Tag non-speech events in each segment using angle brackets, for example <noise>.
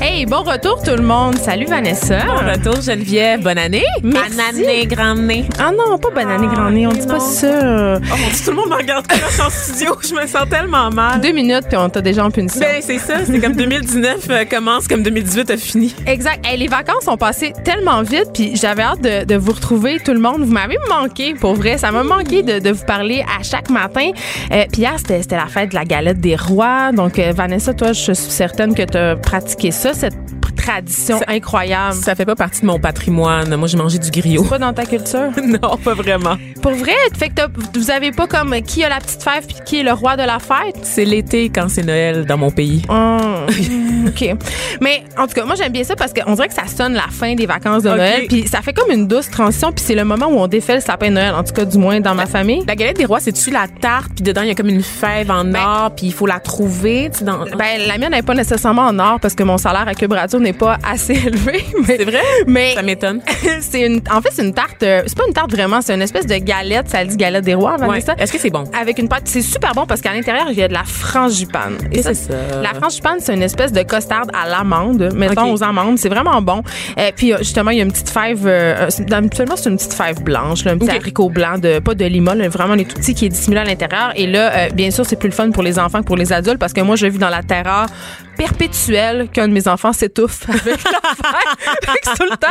Hey, bon retour tout le monde. Salut Vanessa. Bon retour Geneviève. Bonne année. Merci. Bonne année, grande année. Ah non, pas bonne année, grand nez. On dit pas ça. Oh mon Dieu, tout le monde me regarde comme en studio. Je me sens tellement mal. Deux minutes, puis on t'a déjà en punition. Ben, c'est ça. C'est comme 2019 euh, commence, comme 2018 a fini. Exact. Hey, les vacances ont passé tellement vite, puis j'avais hâte de, de vous retrouver, tout le monde. Vous m'avez manqué, pour vrai. Ça m'a manqué de, de vous parler à chaque matin. Euh, puis hier, c'était c'était la fête de la galette des rois. Donc, euh, Vanessa, toi, je suis certaine que tu as pratiqué ça, cette tradition Ça- incroyable. Ça fait pas partie de mon patrimoine. Moi, j'ai mangé du griot. C'est pas dans ta culture? <laughs> non, pas vraiment. Pour vrai? Fait que vous avez pas comme qui a la petite fève puis qui est le roi de la fête? C'est l'été quand c'est Noël dans mon pays. Oh, <laughs> OK. Mais en tout cas, moi, j'aime bien ça parce qu'on dirait que ça sonne la fin des vacances de. Noël. Puis ça fait comme une douce transition. Puis c'est le moment où on défait le sapin de Noël, en tout cas, du moins dans ma famille. La galette des rois, c'est-tu la tarte, puis dedans, il y a comme une fève en or, puis il faut la trouver. Dans... Ben, la mienne n'est pas nécessairement en or parce que mon salaire à Cube Radio n'est pas assez <laughs> élevé. Mais, c'est vrai? Mais Ça m'étonne. <laughs> c'est une, en fait, c'est une tarte. euh, C'est pas une tarte vraiment, c'est une espèce de galette. Ça dit galette des rois, Ouais. Vanessa. Est-ce que c'est bon? Avec une pâte, c'est super bon parce qu'à l'intérieur, il y a de la frangipane. Et c'est ça? La frangipane, c'est une espèce de costard à l'amande, mettons Ok. aux amandes. C'est vraiment bon. Et puis, euh, justement, il y a une petite fève, euh, habituellement, c'est une petite fève blanche, là, un petit Ok. haricot blanc, de, pas de lima, là, vraiment les tout petits qui est dissimulé à l'intérieur. Et là, euh, bien sûr, c'est plus le fun pour les enfants que pour les adultes parce que moi, je vis dans la terreur perpétuelle qu'un de mes enfants s'étouffe avec <laughs> c'est tout le temps,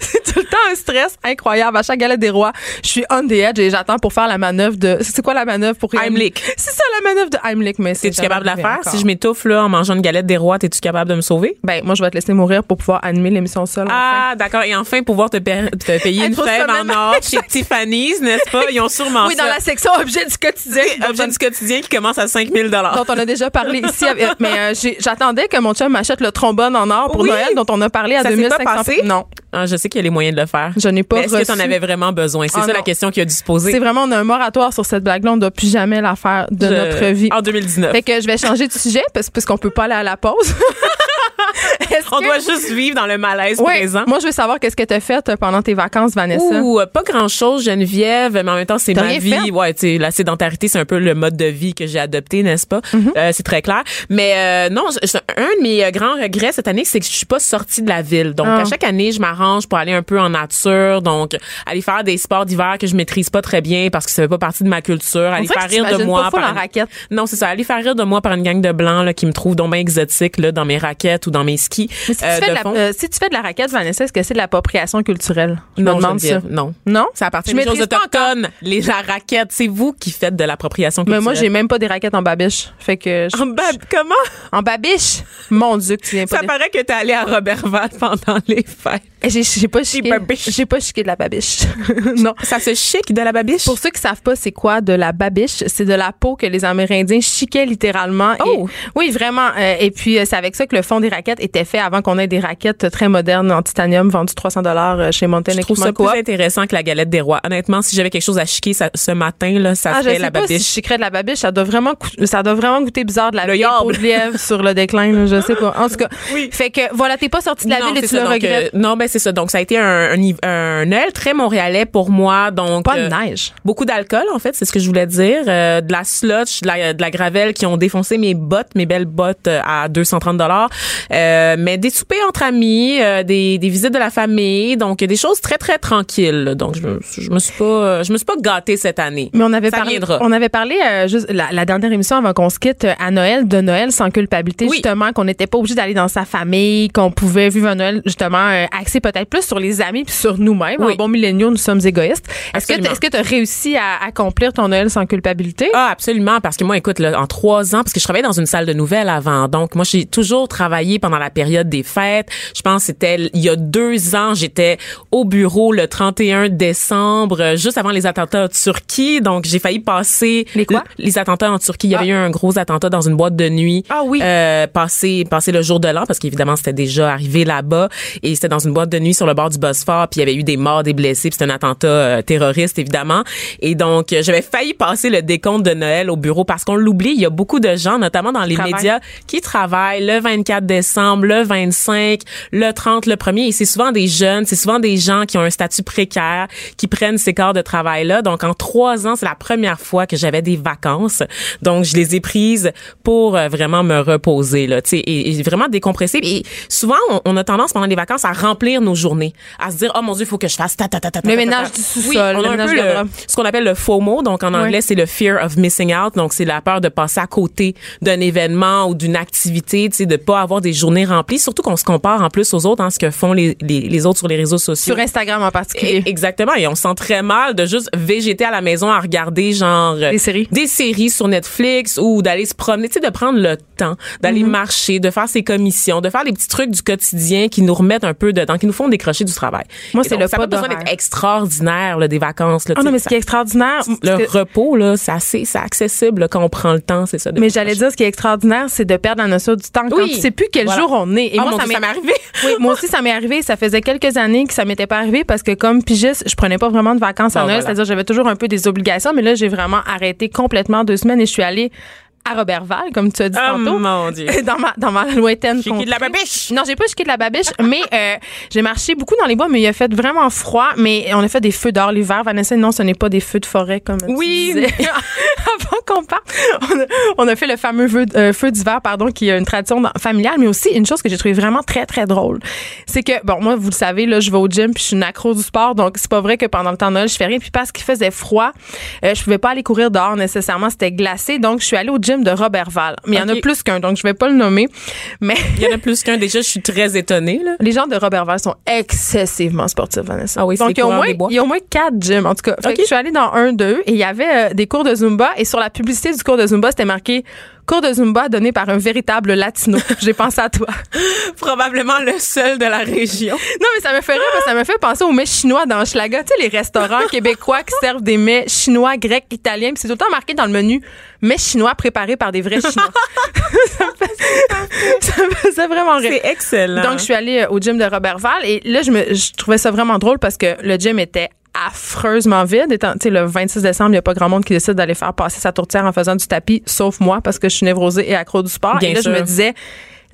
c'est tout le temps un stress incroyable. À chaque galette des rois, je suis on the edge et j'attends pour faire la manœuvre de, c'est quoi la manœuvre pour Heimlich. C'est ça la manœuvre de Heimlich, mais c'est Es-tu capable de la faire? Si je m'étouffe là en mangeant une galette des rois, es-tu capable de me sauver? Ben, moi, je vais te laisser mourir pour pouvoir animer l'émission seule. enfin. Ah, d'accord. Et enfin, pouvoir te, pa- te <laughs> payer une fève en or chez Tiffany's, n'est-ce pas? Ils ont sûrement Oui, dans la section objet du quotidien. objet du quotidien qui commence à 5000 dont on a déjà parlé ici. avec- <laughs> Mais euh, j'ai- j'attendais que mon chum m'achète le trombone en or pour Oui. Noël, dont on a parlé à Ça s'est 2500. pas passé? Non, Ah, je sais qu'il y a les moyens de le faire. je n'ai pas Est-ce que tu en avais vraiment besoin? C'est Ah, ça la question qui a dû se poser. C'est vraiment, on a un moratoire sur cette blague-là. On ne doit plus jamais la faire de Je- notre vie. En 2019. Fait que je vais changer de sujet parce, parce qu'on peut pas aller à la pause. <laughs> On que- doit juste vivre dans le malaise Ouais. présent. Moi, je veux savoir qu'est-ce que tu as fait euh, pendant tes vacances, Vanessa. Ouh, euh, pas grand chose, Geneviève, mais en même temps, c'est ma vie. fait? Ouais, tu la sédentarité, c'est un peu le mode de vie que j'ai adopté, n'est-ce pas? Mm-hmm. Euh, c'est très clair. Mais euh, non, un de mes euh, grands regrets cette année, c'est que je suis pas sortie de la ville. Donc, Ah. à chaque année, je m'arrange pour aller un peu en nature. Donc, aller faire des sports d'hiver que je maîtrise pas très bien parce que ça fait pas partie de ma culture. Aller faire rire de moi pas par une- raquette. Non, c'est ça. Aller faire rire de moi par une gang de blancs là, qui me trouvent donc bien exotique là, dans mes raquettes ou dans mes skis Mais si, euh, tu fais de la, euh, si tu fais de la raquette, Vanessa, est-ce que c'est de l'appropriation culturelle? Je me non, demande ça. Geneviève, non. Non? Ça appartient Je aux autochtones. Les la raquettes, c'est vous qui faites de l'appropriation Mais culturelle. moi, j'ai même pas des raquettes en babiche. Fait que. je- En bab- comment? En babiche? Mon Dieu, que tu viens pas. Ça paraît que t'es allé à Robertval pendant les fêtes. Eh, J'ai j'ai pas chiqué. J'ai pas chiqué de la babiche. <laughs> non. Ça se chic de la babiche? Pour ceux qui savent pas c'est quoi de la babiche, c'est de la peau que les Amérindiens chiquaient littéralement. Oh! Et- oui, vraiment. Euh, et puis euh, c'est avec ça que le fond des raquettes était fait avant qu'on ait des raquettes très modernes en titanium vendues 300 dollars chez Mountain je trouve ça plus intéressant que la galette des rois. Honnêtement, si j'avais quelque chose à chiquer ça- ce matin, là, ça Ah, je serait sais la pas si je babiche. chiquerais de la babiche, ça doit vraiment ça doit vraiment goûter bizarre de la Le peau de lièvre sur le déclin, là, je sais pas. En tout cas, Oui. fait que voilà, t'es pas sorti de la non, ville et tu le regrettes. euh, non, ben c'est ça. Donc ça a été un, un, un Noël très montréalais pour moi. Donc pas de euh, neige. Beaucoup d'alcool, en fait, c'est ce que je voulais dire. Euh, de la slotch, de la, de la gravelle qui ont défoncé mes bottes, mes belles bottes euh, à 230 dollars. Euh, mais des soupers entre amis, euh, des, des visites de la famille, donc des choses très très tranquilles. Donc je, me- je me suis pas, je me suis pas gâtée cette année. Mais on avait Ça parlé, viendra. on avait parlé euh, juste la, la dernière émission avant qu'on se quitte à Noël de Noël sans culpabilité Oui. justement qu'on n'était pas obligé d'aller dans sa famille, qu'on pouvait vivre un Noël justement axé peut-être plus sur les amis puis sur nous-mêmes. Oui. En bon milléniaux, nous sommes égoïstes. Est-ce que tu as réussi à accomplir ton Noël sans culpabilité? Ah, absolument, parce que moi, écoute, là, en trois ans, parce que je travaillais dans une salle de nouvelles avant, donc moi, j'ai toujours travaillé pendant la période des fêtes. Je pense que c'était il y a deux ans, j'étais au bureau le 31 décembre, euh, juste avant les attentats en Turquie, donc j'ai failli passer Les quoi? les attentats en Turquie. Il y avait Ah. eu un gros attentat dans une boîte de nuit. Ah oui. Euh, passer passer le jour de l'an parce qu'évidemment c'était déjà arrivé là-bas et c'était dans une boîte de nuit sur le bord du Bosphore puis il y avait eu des morts, des blessés, puis c'était un attentat euh, terroriste évidemment et donc euh, j'avais failli passer le décompte de Noël au bureau parce qu'on l'oublie, il y a beaucoup de gens notamment dans les médias qui travaillent le 24 décembre, le 25, le 30, le 1er et c'est souvent des jeunes, c'est souvent des gens qui ont un statut précaire qui prennent ces corps de travail là. Donc en trois ans, c'est la première fois que j'avais des vacances. Donc je les ai prises pour euh, vraiment me reposer là, tu sais et, et vraiment décompresser et souvent on, on a tendance pendant les vacances à remplir nos journées, à se dire oh mon dieu, il faut que je fasse ta ta ta ta ta, Le ta, ménage ta. du sous-sol, Oui, le ménage le- ce qu'on appelle le FOMO, donc en anglais Ouais. c'est le fear of missing out, donc c'est la peur de passer à côté d'un événement ou d'une activité, tu sais, de pas avoir des journées remplies, surtout qu'on se compare en plus aux autres, hein, ce que font les, les, les autres sur les réseaux sociaux. Sur Instagram en particulier. Et- Exactement, et on se sent très mal de juste végéter à la maison à regarder genre Des séries. des séries sur Netflix ou d'aller se promener, tu sais, de prendre le temps, d'aller Mm-hmm. marcher, de faire ses commissions, de faire les petits trucs du quotidien qui nous remettent un peu dedans, qui nous font décrocher du travail. Moi, c'est le ça pas besoin d'être extraordinaire là, des vacances. Là, Ah non, mais ce qui est extraordinaire, le repos là, c'est assez, c'est accessible là, quand on prend le temps, c'est ça. de mais j'allais dire, ce qui est extraordinaire, c'est de perdre la notion du temps quand Oui. tu sais plus quel Voilà. jour on est. Et Ah, moi, ça m'est arrivé. <laughs> Oui, moi aussi, ça m'est arrivé. Ça faisait quelques années que ça m'était pas arrivé parce que comme pigiste, je prenais pas vraiment de vacances à Ah, Noël. voilà. C'est-à-dire, j'avais toujours un peu des obligations, mais là, j'ai vraiment arrêté complètement deux semaines et je suis allée à Robertval, comme tu as dit Oh tantôt. mon Dieu. <laughs> Dans ma, dans ma lointaine J'ai de la babiche. Non, j'ai pas chiqué de la babiche, <laughs> mais euh, j'ai marché beaucoup dans les bois, mais il a fait vraiment froid. Mais on a fait des feux dehors l'hiver. Vanessa, non, ce n'est pas des feux de forêt comme tu Oui. disais. <laughs> Qu'on <laughs> on a, on a fait le fameux feu, euh, feu d'hiver, pardon, qui est une tradition dans- familiale, mais aussi une chose que j'ai trouvé vraiment très très drôle, c'est que bon, moi, vous le savez, là, je vais au gym puis je suis une accro du sport, donc c'est pas vrai que pendant le temps de Noël, je fais rien. Puis parce qu'il faisait froid, euh, je pouvais pas aller courir dehors nécessairement, c'était glacé, donc je suis allée au gym de Robertval. Mais il y en a plus qu'un, donc je vais pas le nommer, mais Il y en a plus qu'un déjà, je suis très étonnée là. les gens de Robertval sont excessivement sportifs, Vanessa. Ah oui, c'est Donc, il y, a au moins, il y a au moins quatre gyms, en tout cas. Fait Ok. que je suis allée dans un d'eux et il y avait euh, des cours de Zumba et sur la publicité du cours de Zumba, c'était marqué cours de Zumba donné par un véritable latino. <laughs> J'ai pensé à toi. <laughs> Probablement le seul de la région. <laughs> Non, mais ça me fait rire parce que ça me fait penser aux mets chinois dans Schlaga. Tu sais, les restaurants québécois qui servent des mets chinois, grecs, italiens. Puis c'est tout le temps marqué dans le menu mets chinois préparés par des vrais chinois. ça, me fait- ça me faisait vraiment rire. C'est excellent. Donc, je suis allée euh, au gym de Robertval et là, je, me, je trouvais ça vraiment drôle parce que le gym était affreusement vide. Étant, tu sais, le 26 décembre, il n'y a pas grand monde qui décide d'aller faire passer sa tourtière en faisant du tapis, sauf moi, parce que je suis névrosée et accro du sport. Bien et là, sûr. je me disais,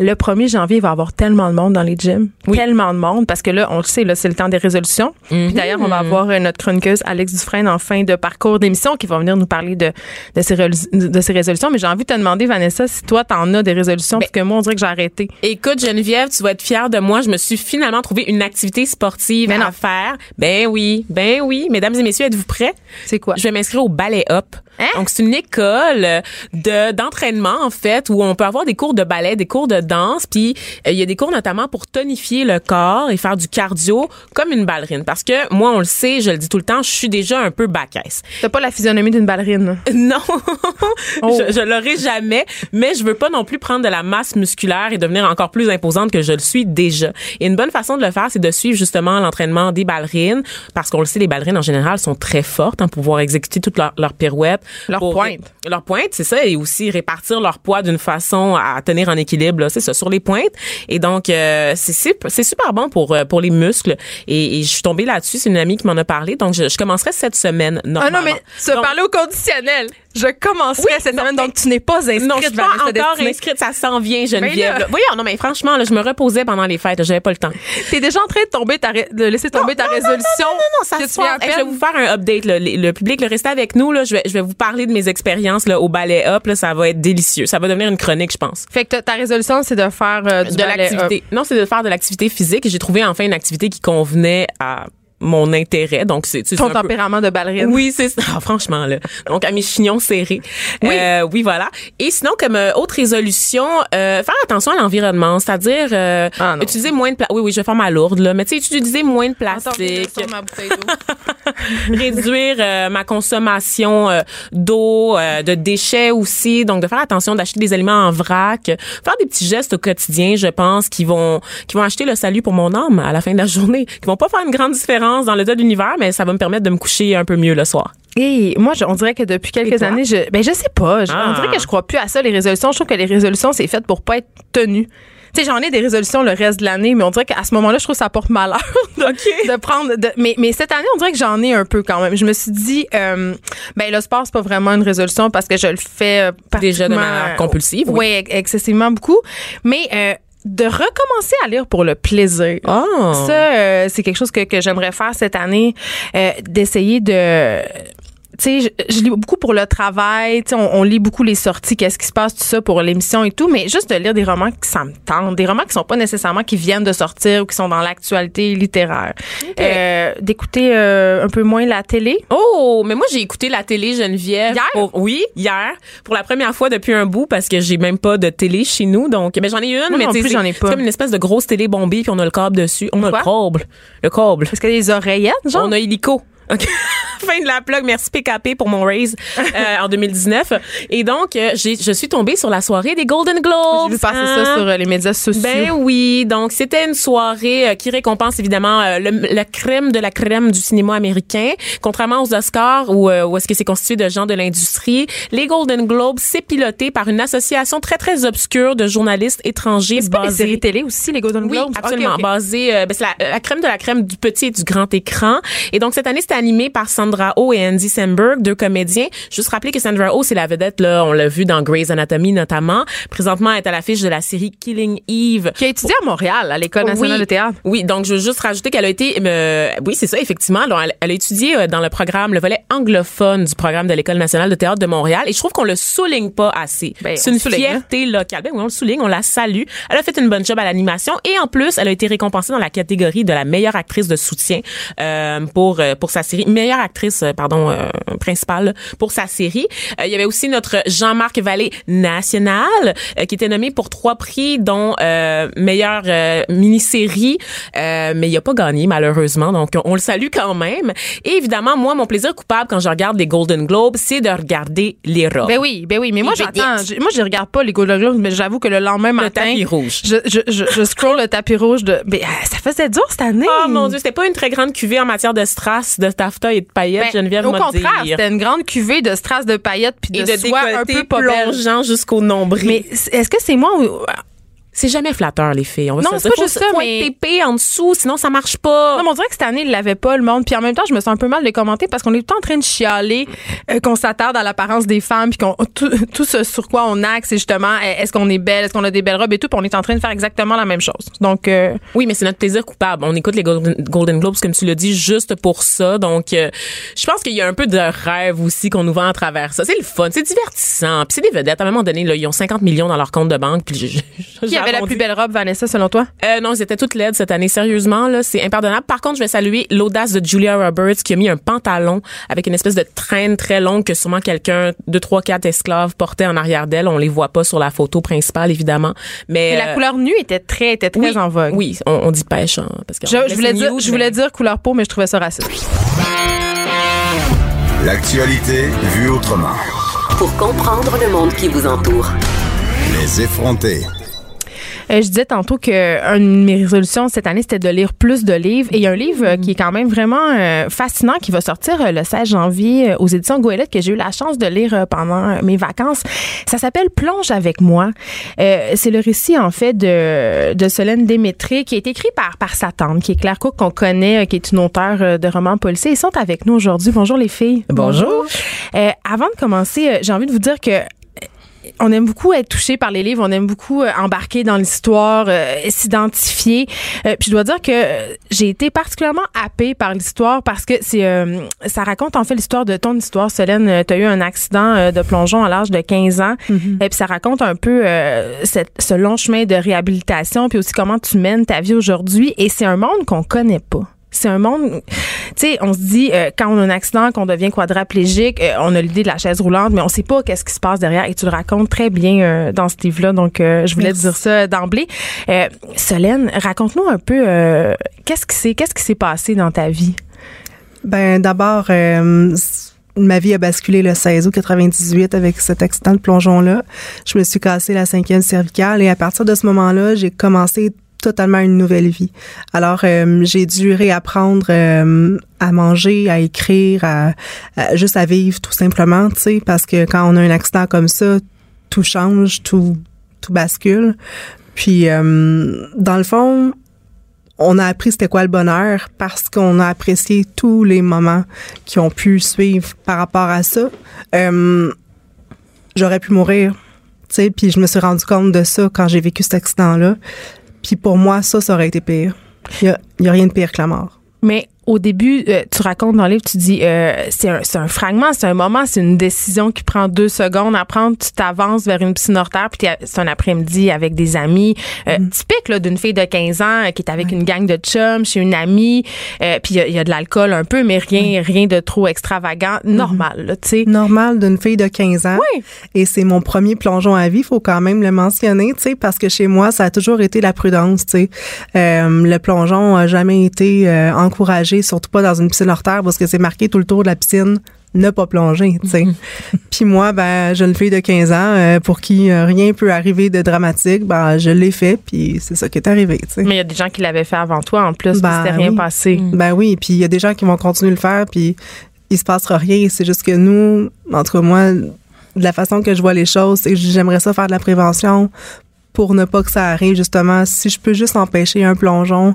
le 1er janvier, il va y avoir tellement de monde dans les gyms. Tellement de monde, parce que là, on le sait, là, c'est le temps des résolutions. Puis d'ailleurs, on va avoir euh, notre chroniqueuse Alex Dufresne en fin de parcours d'émission qui va venir nous parler de, de, ces, de ces résolutions. Mais j'ai envie de te demander, Vanessa, si toi, t'en as des résolutions, parce que moi, on dirait que j'ai arrêté. Écoute Geneviève, tu vas être fière de moi. Je me suis finalement trouvé une activité sportive non. à faire. Ben oui, ben oui. Mesdames et messieurs, êtes-vous prêts? C'est quoi? Je vais m'inscrire au ballet hop. Hein? Donc c'est une école de d'entraînement en fait où on peut avoir des cours de ballet, des cours de danse, puis euh, il y a des cours notamment pour tonifier le corps et faire du cardio comme une ballerine parce que moi on le sait, je le dis tout le temps, je suis déjà un peu bacaisse. T'as pas la physionomie d'une ballerine. <laughs> Non, Oh. je, je l'aurai jamais, mais je veux pas non plus prendre de la masse musculaire et devenir encore plus imposante que je le suis déjà. Et une bonne façon de le faire, c'est de suivre justement l'entraînement des ballerines, parce qu'on le sait, les ballerines en général sont très fortes hein, pour pouvoir exécuter toutes leurs leurs pirouettes. Leur Pour- pointe. Leur pointe, c'est ça, et aussi répartir leur poids d'une façon à tenir en équilibre, c'est ça, sur les pointes. Et donc, euh, c'est super bon pour euh, pour les muscles. Et, et je suis tombée là-dessus, c'est une amie qui m'en a parlé, donc je, je commencerai cette semaine Ah normalement. non, mais tu as Donc, parlé au conditionnel. Je commencerai Oui, cette non, semaine, donc tu n'es pas inscrite, non, je suis pas encore Destinée. inscrite, ça s'en vient, Geneviève. Ben là. là. Voyons, non, mais franchement, là, je me reposais pendant les fêtes, j'avais pas le temps. T'es déjà en train de tomber ta de laisser tomber ta résolution. Non, non, ça que se passe. Hey, Je vais vous faire un update, là. Le, le public, le restez avec nous, là. Je vais, je vais vous parler de mes expériences, là, au ballet up, là. Ça va être délicieux. Ça va devenir une chronique, je pense. Fait que ta- résolution, c'est de faire euh, du de l'activité. Non, c'est de faire de l'activité physique. J'ai trouvé enfin une activité qui convenait à mon intérêt. Donc, c'est Ton un peu- tempérament de ballerine. oui, c'est ça. Ah, <laughs> franchement, là. Donc, à mes chignons serrés. Oui. Euh, oui, voilà. Et sinon, comme euh, autre résolution, euh, faire attention à l'environnement, c'est-à-dire euh, Ah, utiliser moins de plastique. Oui, oui, je vais faire ma lourde, là. Mais tu sais, utiliser moins de plastique, ma bouteille <laughs> réduire euh, ma consommation euh, d'eau, euh, de déchets aussi. Donc, de faire attention d'acheter des aliments en vrac. Faire des petits gestes au quotidien, je pense, qui vont, qui vont acheter le salut pour mon âme à la fin de la journée. Qui vont pas faire une grande différence dans l'état de l'univers, mais ça va me permettre de me coucher un peu mieux le soir. Et moi, je- on dirait que depuis quelques années, je, ben je sais pas. Je- Ah. On dirait que je crois plus à ça, les résolutions. Je trouve que les résolutions, c'est fait pour pas être tenues. Tu sais, j'en ai des résolutions le reste de l'année, mais on dirait qu'à ce moment-là, je trouve que ça porte malheur <laughs> de, de prendre. de- mais, mais cette année, on dirait que j'en ai un peu quand même. Je me suis dit, euh, ben le sport, c'est pas vraiment une résolution parce que je le fais euh, Déjà de manière compulsive, oui. Ex- excessivement beaucoup. Mais euh, de recommencer à lire pour le plaisir. Oh. Ça, euh, c'est quelque chose que, que j'aimerais faire cette année, euh, d'essayer de... Tu sais, je, je lis beaucoup pour le travail, tu sais, on, on lit beaucoup les sorties, qu'est-ce qui se passe, tout ça pour l'émission et tout, mais juste de lire des romans qui ça me tente, des romans qui sont pas nécessairement qui viennent de sortir ou qui sont dans l'actualité littéraire. Euh, D'écouter euh, un peu moins la télé. Oh, mais moi j'ai écouté la télé Geneviève. Hier? pour- oui, hier, pour la première fois depuis un bout parce que j'ai même pas de télé chez nous. Donc, ben j'en ai une, Moi mais non tu sais, plus, j'en ai pas. c'est comme une espèce de grosse télé bombée puis on a le câble dessus. On a le câble, le câble. Est-ce que des oreillettes, genre? On a illico. OK. <laughs> fin de la plug. Merci PKP pour mon raise euh, en 2019. Et donc, euh, j'ai, je suis tombée sur la soirée des Golden Globes. J'ai vu passer hein? ça sur euh, les médias sociaux. Ben oui, donc c'était une soirée euh, qui récompense évidemment le, la crème de la crème du cinéma américain. Contrairement aux Oscars où, où est-ce que c'est constitué de gens de l'industrie, les Golden Globes c'est piloté par une association très très obscure de journalistes étrangers c'est basés séries télé aussi, les Golden oui, Globes? absolument. Ok, ok. Basé, euh, ben, c'est la, la crème de la crème du petit et du grand écran. Et donc, cette année, c'était animé par Sandra Oh et Andy Samberg, deux comédiens. Juste rappeler que Sandra Oh, c'est la vedette, là, on l'a vu dans Grey's Anatomy notamment. Présentement, elle est à l'affiche de la série Killing Eve. Qui a étudié à Montréal, à l'École nationale Oui. de théâtre. Oui, donc je veux juste rajouter qu'elle a été, euh, oui, c'est ça, effectivement. Alors, elle, elle a étudié euh, dans le programme, le volet anglophone du programme de l'École nationale de théâtre de Montréal. Et je trouve qu'on le souligne pas assez. Ben, c'est une souligne, fierté locale. Ben oui, on le souligne, on la salue. Elle a fait une bonne job à l'animation et en plus, elle a été récompensée dans la catégorie de la meilleure actrice de soutien euh, pour euh, pour sa série, meilleure actrice, euh, pardon, euh, principale pour sa série. Euh, il y avait aussi notre Jean-Marc Vallée national euh, qui était nommé pour trois prix, dont euh, meilleure mini-série, mais il a pas gagné malheureusement. Donc on le salue quand même. Et évidemment, moi, mon plaisir coupable quand je regarde les Golden Globes, c'est de regarder les robes. Ben oui, ben oui. Mais moi, j'attends. Moi, je regarde pas les Golden Globes, mais j'avoue que le lendemain le matin. tapis rouge. Je, je, je, je scroll le tapis rouge de. Ben, euh, ça faisait dur cette année. Oh mon dieu, c'était pas une très grande cuvée en matière de strass, de et de paillettes, Ben, Geneviève au contraire, c'était une grande cuvée de strass de paillettes puis Et de, de soie un peu plongeant jusqu'au nombril. Mais est-ce que c'est moi ou c'est jamais flatteur, les filles. On va Non, c'est pas juste ça, mais- épais en dessous, sinon ça marche pas. Non, mais on dirait que cette année, il l'avait pas, le monde. Puis en même temps, je me sens un peu mal de commenter parce qu'on est tout en train de chialer, euh, qu'on s'attarde à l'apparence des femmes, puis qu'on tout, tout ce sur quoi on axe, c'est justement euh, est-ce qu'on est belle, est-ce qu'on a des belles robes et tout, puis on est en train de faire exactement la même chose. Donc, euh, Oui, mais c'est notre plaisir coupable. On écoute les Golden, Golden Globes, comme tu l'as dit, juste pour ça. Donc, euh, je pense qu'il y a un peu de rêve aussi qu'on nous vend à travers ça. C'est le fun, c'est divertissant. Puis c'est des vedettes. À un moment donné, là, ils ont 50 millions dans leur compte de banque. Puis avait la plus belle robe, Vanessa, selon toi? Euh, non, ils étaient toutes laides cette année. Sérieusement, là, c'est impardonnable. Par contre, je vais saluer l'audace de Julia Roberts qui a mis un pantalon avec une espèce de traîne très longue que sûrement quelqu'un de trois, quatre esclaves portait en arrière d'elle. On les voit pas sur la photo principale, évidemment. Mais, la euh, couleur nue était très, était très oui, en vogue. Oui, on, on dit pêche, hein, parce que Je, je voulais dire, je voulais dire couleur peau, mais je trouvais ça raciste. L'actualité vue autrement. Pour comprendre le monde qui vous entoure. Les effronter. Euh, je disais tantôt que une de mes résolutions cette année, c'était de lire plus de livres. Et il y a un livre euh, qui est quand même vraiment euh, fascinant qui va sortir le 16 janvier aux éditions Goélette que j'ai eu la chance de lire pendant mes vacances. Ça s'appelle Plonge avec moi. Euh, c'est le récit en fait de, de Solène Démétré qui est écrit par, par sa tante, qui est Claire Cook qu'on connaît, qui est une auteure de romans policiers. Ils sont avec nous aujourd'hui. Bonjour les filles. Bonjour. Euh, avant de commencer, j'ai envie de vous dire que on aime beaucoup être touché par les livres, on aime beaucoup euh, embarquer dans l'histoire, euh, s'identifier. Euh, puis je dois dire que euh, j'ai été particulièrement happée par l'histoire parce que c'est euh, ça raconte en fait l'histoire de ton histoire. Solène, tu as eu un accident euh, de plongeon à l'âge de 15 ans. Et puis ça raconte un peu euh, cette- ce long chemin de réhabilitation puis aussi comment tu mènes ta vie aujourd'hui et c'est un monde qu'on connaît pas. C'est un monde, tu sais, on se dit euh, quand on a un accident, qu'on devient quadraplégique, euh, on a l'idée de la chaise roulante, mais on sait pas qu'est-ce qui se passe derrière. Et tu le racontes très bien euh, dans ce livre-là, donc je voulais te dire ça d'emblée. Solène, raconte-nous un peu qu'est-ce qui s'est qu'est-ce qui s'est passé dans ta vie? Ben d'abord ma vie a basculé le 16 août 98 avec cet accident de plongeon-là. Je me suis cassé la cinquième cervicale et à partir de ce moment-là, j'ai commencé totalement une nouvelle vie. Alors, euh, j'ai dû réapprendre euh, à manger, à écrire, à, juste à vivre tout simplement, tu sais, parce que quand on a un accident comme ça, tout change, tout tout bascule. Puis, euh, dans le fond, on a appris c'était quoi le bonheur parce qu'on a apprécié tous les moments qui ont pu suivre par rapport à ça. Euh, j'aurais pu mourir, tu sais, puis je me suis rendu compte de ça quand j'ai vécu cet accident-là. Puis pour moi, ça, ça aurait été pire. Il y a, a rien de pire que la mort. Mais au début, euh, tu racontes dans le livre, tu dis, euh, c'est un, un, fragment, c'est un moment, c'est une décision qui prend deux secondes à prendre. Tu t'avances vers une piscine hors terre, puis c'est un après-midi avec des amis. Euh, mm. Typique là, d'une fille de 15 ans qui est avec une gang de chums chez une amie. puis il y, a de l'alcool un peu, mais rien, rien de trop extravagant. Mm-hmm. Normal, tu sais. Normal d'une fille de 15 ans. Oui. Et c'est mon premier plongeon à vie, faut quand même le mentionner, tu sais, parce que chez moi, ça a toujours été la prudence, tu sais. le plongeon a jamais été encouragé, surtout pas dans une piscine hors terre parce que c'est marqué tout le tour de la piscine ne pas plonger, tu sais. Puis moi, ben, jeune fille de 15 ans, euh, pour qui euh, rien peut arriver de dramatique, ben, je l'ai fait, puis c'est ça qui est arrivé, tu sais. Mais il y a des gens qui l'avaient fait avant toi, en plus, ben, c'était rien passé. Mm. Ben oui, puis il y a des gens qui vont continuer de le faire, puis il se passera rien. C'est juste que nous, entre moi, de la façon que je vois les choses, c'est que j'aimerais ça faire de la prévention pour ne pas que ça arrive, justement. Si je peux juste empêcher un plongeon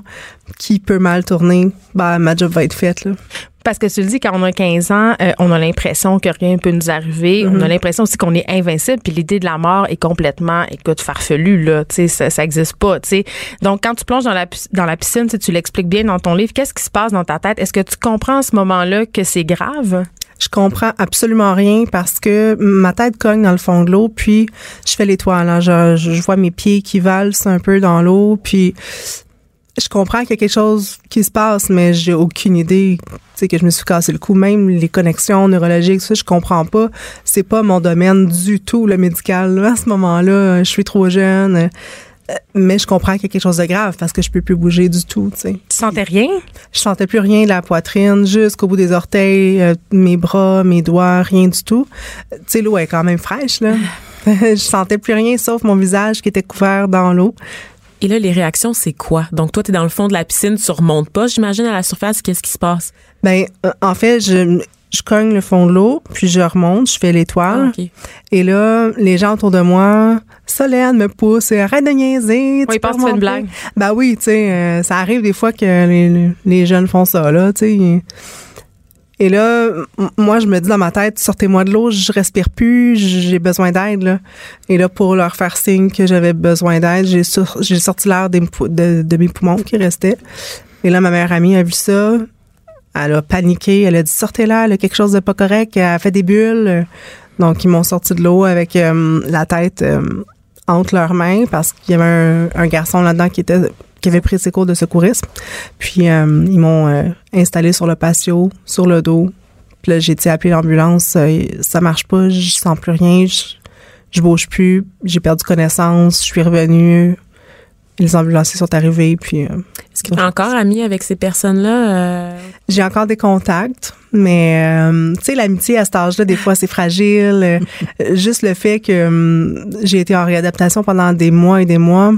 qui peut mal tourner, ben, ma job va être faite, là. Parce que tu le dis, quand on a 15 ans, euh, on a l'impression que rien peut nous arriver. On a mhm. l'impression aussi qu'on est invincible. Puis l'idée de la mort est complètement, écoute, farfelue, là. Tu sais, ça, ça existe pas, tu sais. Donc, quand tu plonges dans la, dans la piscine, tu l'expliques bien dans ton livre, qu'est-ce qui se passe dans ta tête? Est-ce que tu comprends à ce moment-là que c'est grave? Je comprends absolument rien parce que ma tête cogne dans le fond de l'eau, puis je fais l'étoile. Hein. Je, je, vois mes pieds qui valsent un peu dans l'eau, puis je comprends qu'il y a quelque chose qui se passe, mais j'ai aucune idée. Tu que je me suis cassé le cou, même les connexions neurologiques, ça, je comprends pas. C'est pas mon domaine du tout le médical. À ce moment-là, je suis trop jeune. Euh, mais je comprends qu'il y a quelque chose de grave parce que je peux plus bouger du tout. Tu, sais. tu sentais rien? Je sentais plus rien de la poitrine, jusqu'au bout des orteils, euh, mes bras, mes doigts, rien du tout. Tu sais, l'eau est quand même fraîche, là. <laughs> <laughs> je sentais plus rien sauf mon visage qui était couvert dans l'eau. Et là, les réactions, c'est quoi? Donc, toi, tu es dans le fond de la piscine, tu remontes pas, j'imagine, à la surface, qu'est-ce qui se passe? Ben, euh, en fait, je, je cogne le fond de l'eau, puis je remonte, je fais l'étoile. Ah, Et là, les gens autour de moi, Solène me pousse, arrête de niaiser. Oui, pense que une blague. Ben oui, tu sais, euh, ça arrive des fois que les, les jeunes font ça, là, tu sais. Et là, moi, je me dis dans ma tête, sortez-moi de l'eau, je respire plus, j'ai besoin d'aide. Là. Et là, pour leur faire signe que j'avais besoin d'aide, j'ai, j'ai sorti l'air de, de, mes poumons qui restaient. Et là, ma meilleure amie a vu ça, elle a paniqué, elle a dit sortez là, elle a quelque chose de pas correct, elle a fait des bulles. Donc ils m'ont sorti de l'eau avec euh, la tête euh, entre leurs mains parce qu'il y avait un, garçon là-dedans qui était qui avait pris ses cours de secourisme. Puis euh, ils m'ont installé sur le patio, sur le dos. Puis là j'ai été appeler l'ambulance, ça marche pas, je sens plus rien, je, je bouge plus, j'ai perdu connaissance, je suis revenue les ambulanciers sont arrivés, puis... Euh, Est-ce que tu es encore amie avec ces personnes-là? Euh? J'ai encore des contacts, mais euh, tu sais, l'amitié à cet âge-là, des fois, c'est fragile. <laughs> juste le fait que j'ai été en réadaptation pendant des mois et des mois,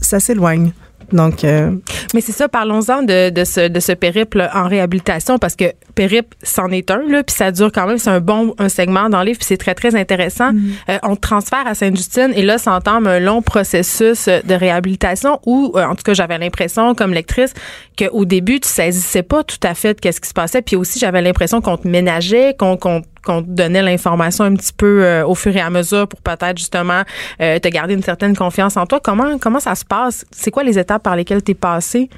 ça s'éloigne. Donc, euh, mais c'est ça. Parlons-en de, de, ce, de ce périple en réhabilitation parce que périple, c'en est un là, puis ça dure quand même. C'est un bon un segment dans le livre, puis c'est très très intéressant. Mm-hmm. Euh, on te transfère à Sainte-Justine et là s'entame un long processus de réhabilitation où, euh, en tout cas, j'avais l'impression comme lectrice qu'au début tu saisissais pas tout à fait qu'est-ce qui se passait, puis aussi j'avais l'impression qu'on te ménageait, qu'on qu'on qu'on te donnait l'information un petit peu euh, au fur et à mesure pour peut-être justement euh, te garder une certaine confiance en toi. Comment comment ça se passe? C'est quoi les étapes par lesquelles tu es passé?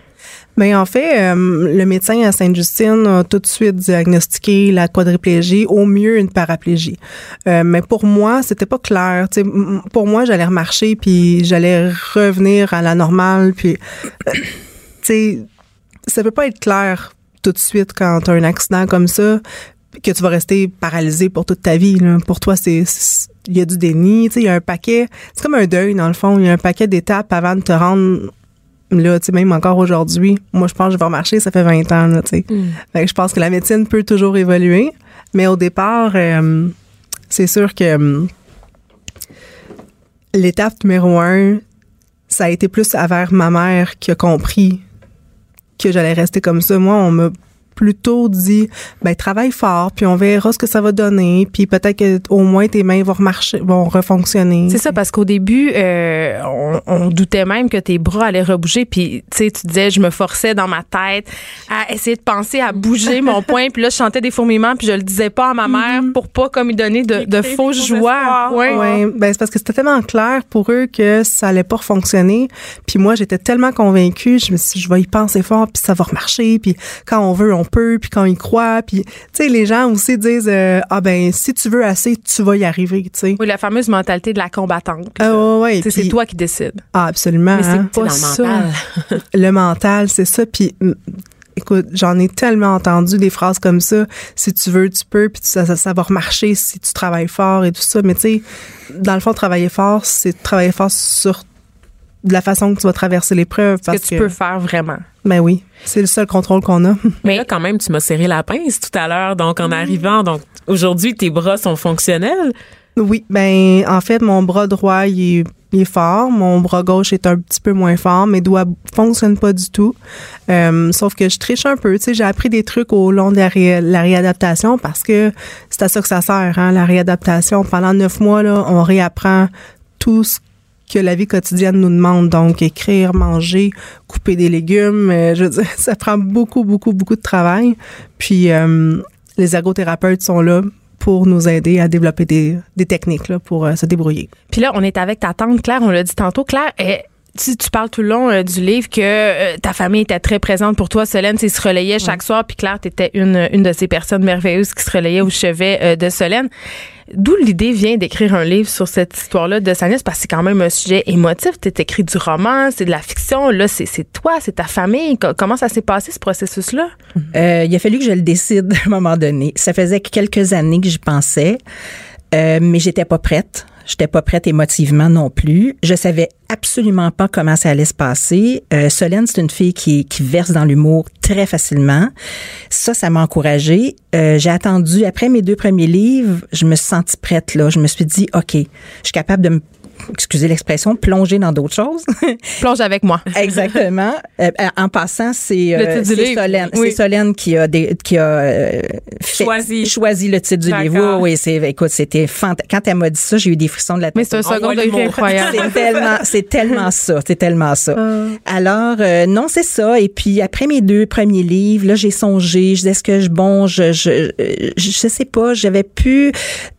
Mais ben, en fait, euh, le médecin à Sainte-Justine a tout de suite diagnostiqué la quadriplégie, au mieux une paraplégie. mais pour moi, c'était pas clair. pour moi, j'allais remarcher puis j'allais revenir à la normale. Puis, ça peut pas être clair tout de suite quand tu as un accident comme ça que tu vas rester paralysé pour toute ta vie. Là. Pour toi, c'est il y a du déni, il y a un paquet, c'est comme un deuil dans le fond, il y a un paquet d'étapes avant de te rendre là, tu sais, même encore aujourd'hui. Moi, je pense que je vais marcher, ça fait 20 ans, là, tu sais. Fait que je pense que la médecine peut toujours évoluer, mais au départ, euh, c'est sûr que euh, l'étape numéro un, ça a été plus vers ma mère qui a compris que j'allais rester comme ça. Moi, on m'a plutôt dit ben travaille fort puis on verra ce que ça va donner puis peut-être que au moins tes mains vont remarcher vont refonctionner. C'est ça parce qu'au début euh, on, on, doutait même que tes bras allaient rebouger puis tu sais tu disais je me forçais dans ma tête à essayer de penser à bouger mon <laughs> poing puis là je chantais des fourmillements puis je le disais pas à ma mère pour pas comme lui donner de, de faux joie. Ouais. ouais. ben c'est parce que c'était tellement clair pour eux que ça allait pas fonctionner puis moi j'étais tellement convaincue je me suis dit, je vais y penser fort puis ça va remarcher puis quand on veut on peut, puis quand ils croient, puis tu sais les gens aussi disent euh, ah ben si tu veux assez, tu vas y arriver, tu sais. Oui, la fameuse mentalité de la combattante. Ah ouais, c'est toi qui décides. Ah absolument. Mais c'est hein. pas ça. mental. le mental, c'est ça puis mm, Écoute, j'en ai tellement entendu des phrases comme ça. Si tu veux, tu peux, puis ça, ça, ça va remarcher si tu travailles fort et tout ça. Mais tu sais, dans le fond, travailler fort, c'est travailler fort sur de la façon que tu vas traverser l'épreuve. Ce parce que tu peux faire vraiment. Ben oui, c'est le seul contrôle qu'on a. <laughs> Mais là, quand même, tu m'as serré la pince tout à l'heure. Donc, en arrivant, donc aujourd'hui, tes bras sont fonctionnels? Oui, ben en fait, mon bras droit, il est, il est fort. Mon bras gauche est un petit peu moins fort. Mes doigts fonctionnent pas du tout. Euh, sauf que je triche un peu. Tu sais, j'ai appris des trucs au long de la, ré- la réadaptation parce que c'est à ça que ça sert, hein, la réadaptation. Pendant neuf mois, là, on réapprend tout ce que la vie quotidienne nous demande. Donc, écrire, manger, couper des légumes. euh, je veux dire, <laughs> ça prend beaucoup, beaucoup, beaucoup de travail. Puis, euh, les ergothérapeutes sont là pour nous aider à développer des, des techniques là, pour euh, se débrouiller. Puis là, on est avec ta tante Claire, on l'a dit tantôt. Claire, eh, tu, tu parles tout le long euh, du livre que euh, ta famille était très présente pour toi. Solène, tu sais, se relayait chaque soir. Puis Claire, tu étais une, une de ces personnes merveilleuses qui se relayait au chevet euh, de Solène. D'où l'idée vient d'écrire un livre sur cette histoire-là de Sanus, parce que c'est quand même un sujet émotif. Tu écrit du roman, c'est de la fiction. Là, c'est c'est toi, c'est ta famille. Co- Comment ça s'est passé, ce processus-là? Euh, il a fallu que je le décide <laughs> à un moment donné. Ça faisait quelques années que j'y pensais, euh, mais j'étais pas prête. J'étais pas prête émotivement non plus. Je savais absolument pas comment ça allait se passer. Euh, Solène, c'est une fille qui, qui verse dans l'humour très facilement. Ça, ça m'a encouragée. Euh, j'ai attendu, après mes deux premiers livres, je me suis sentie prête là. Je me suis dit, OK, je suis capable de me excusez l'expression, plonger dans d'autres choses. <laughs> Plonge avec moi. <laughs> Exactement. Euh, en passant, c'est euh. Solène, Oui. c'est Solène qui a des, qui a euh, fait- Choisi. choisi le titre du livre. Oui, c'est écoute, c'était fantastique. Quand elle m'a dit ça, j'ai eu des frissons de la Mais tête. c'est un second degré incroyable. c'est tellement, c'est tellement ça, c'est tellement ça. Alors euh, non, c'est ça. Et puis après mes deux premiers livres, là, j'ai songé. Je disais est-ce que je bon, je, je, je, je sais pas. J'avais pu,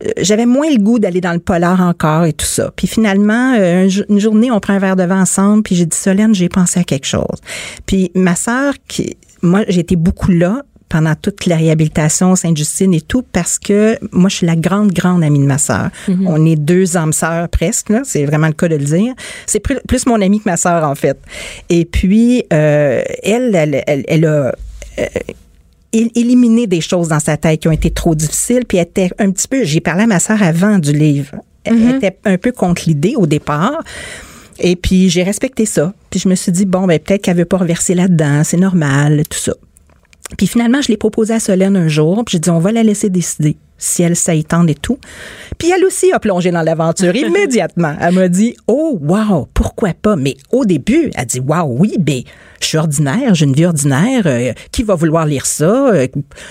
euh, j'avais moins le goût d'aller dans le polar encore et tout ça. Puis finalement, euh, un jour- une journée, on prend un verre de vin ensemble. Puis j'ai dit Solène, j'ai pensé à quelque chose. Puis ma sœur, qui, moi, j'ai été beaucoup là pendant toute la réhabilitation Sainte-Justine et tout parce que moi je suis la grande grande amie de ma sœur. On est deux âmes sœurs presque c'est vraiment le cas de le dire. C'est plus, mon amie que ma sœur en fait. Et puis euh, elle, elle, elle, elle a euh, é- éliminé des choses dans sa tête qui ont été trop difficiles puis elle était un petit peu j'ai parlé à ma sœur avant du livre. Elle était un peu contre l'idée au départ. Et puis j'ai respecté ça. Puis je me suis dit bon ben peut-être qu'elle veut pas reverser là-dedans, c'est normal, tout ça. Puis finalement, je l'ai proposé à Solène un jour, puis j'ai dit on va la laisser décider si elle tente et tout. Puis elle aussi a plongé dans l'aventure <laughs> immédiatement. Elle m'a dit "Oh wow, pourquoi pas Mais au début, elle dit "Wow, oui, ben je suis ordinaire, j'ai une vie ordinaire, euh, qui va vouloir lire ça? Euh,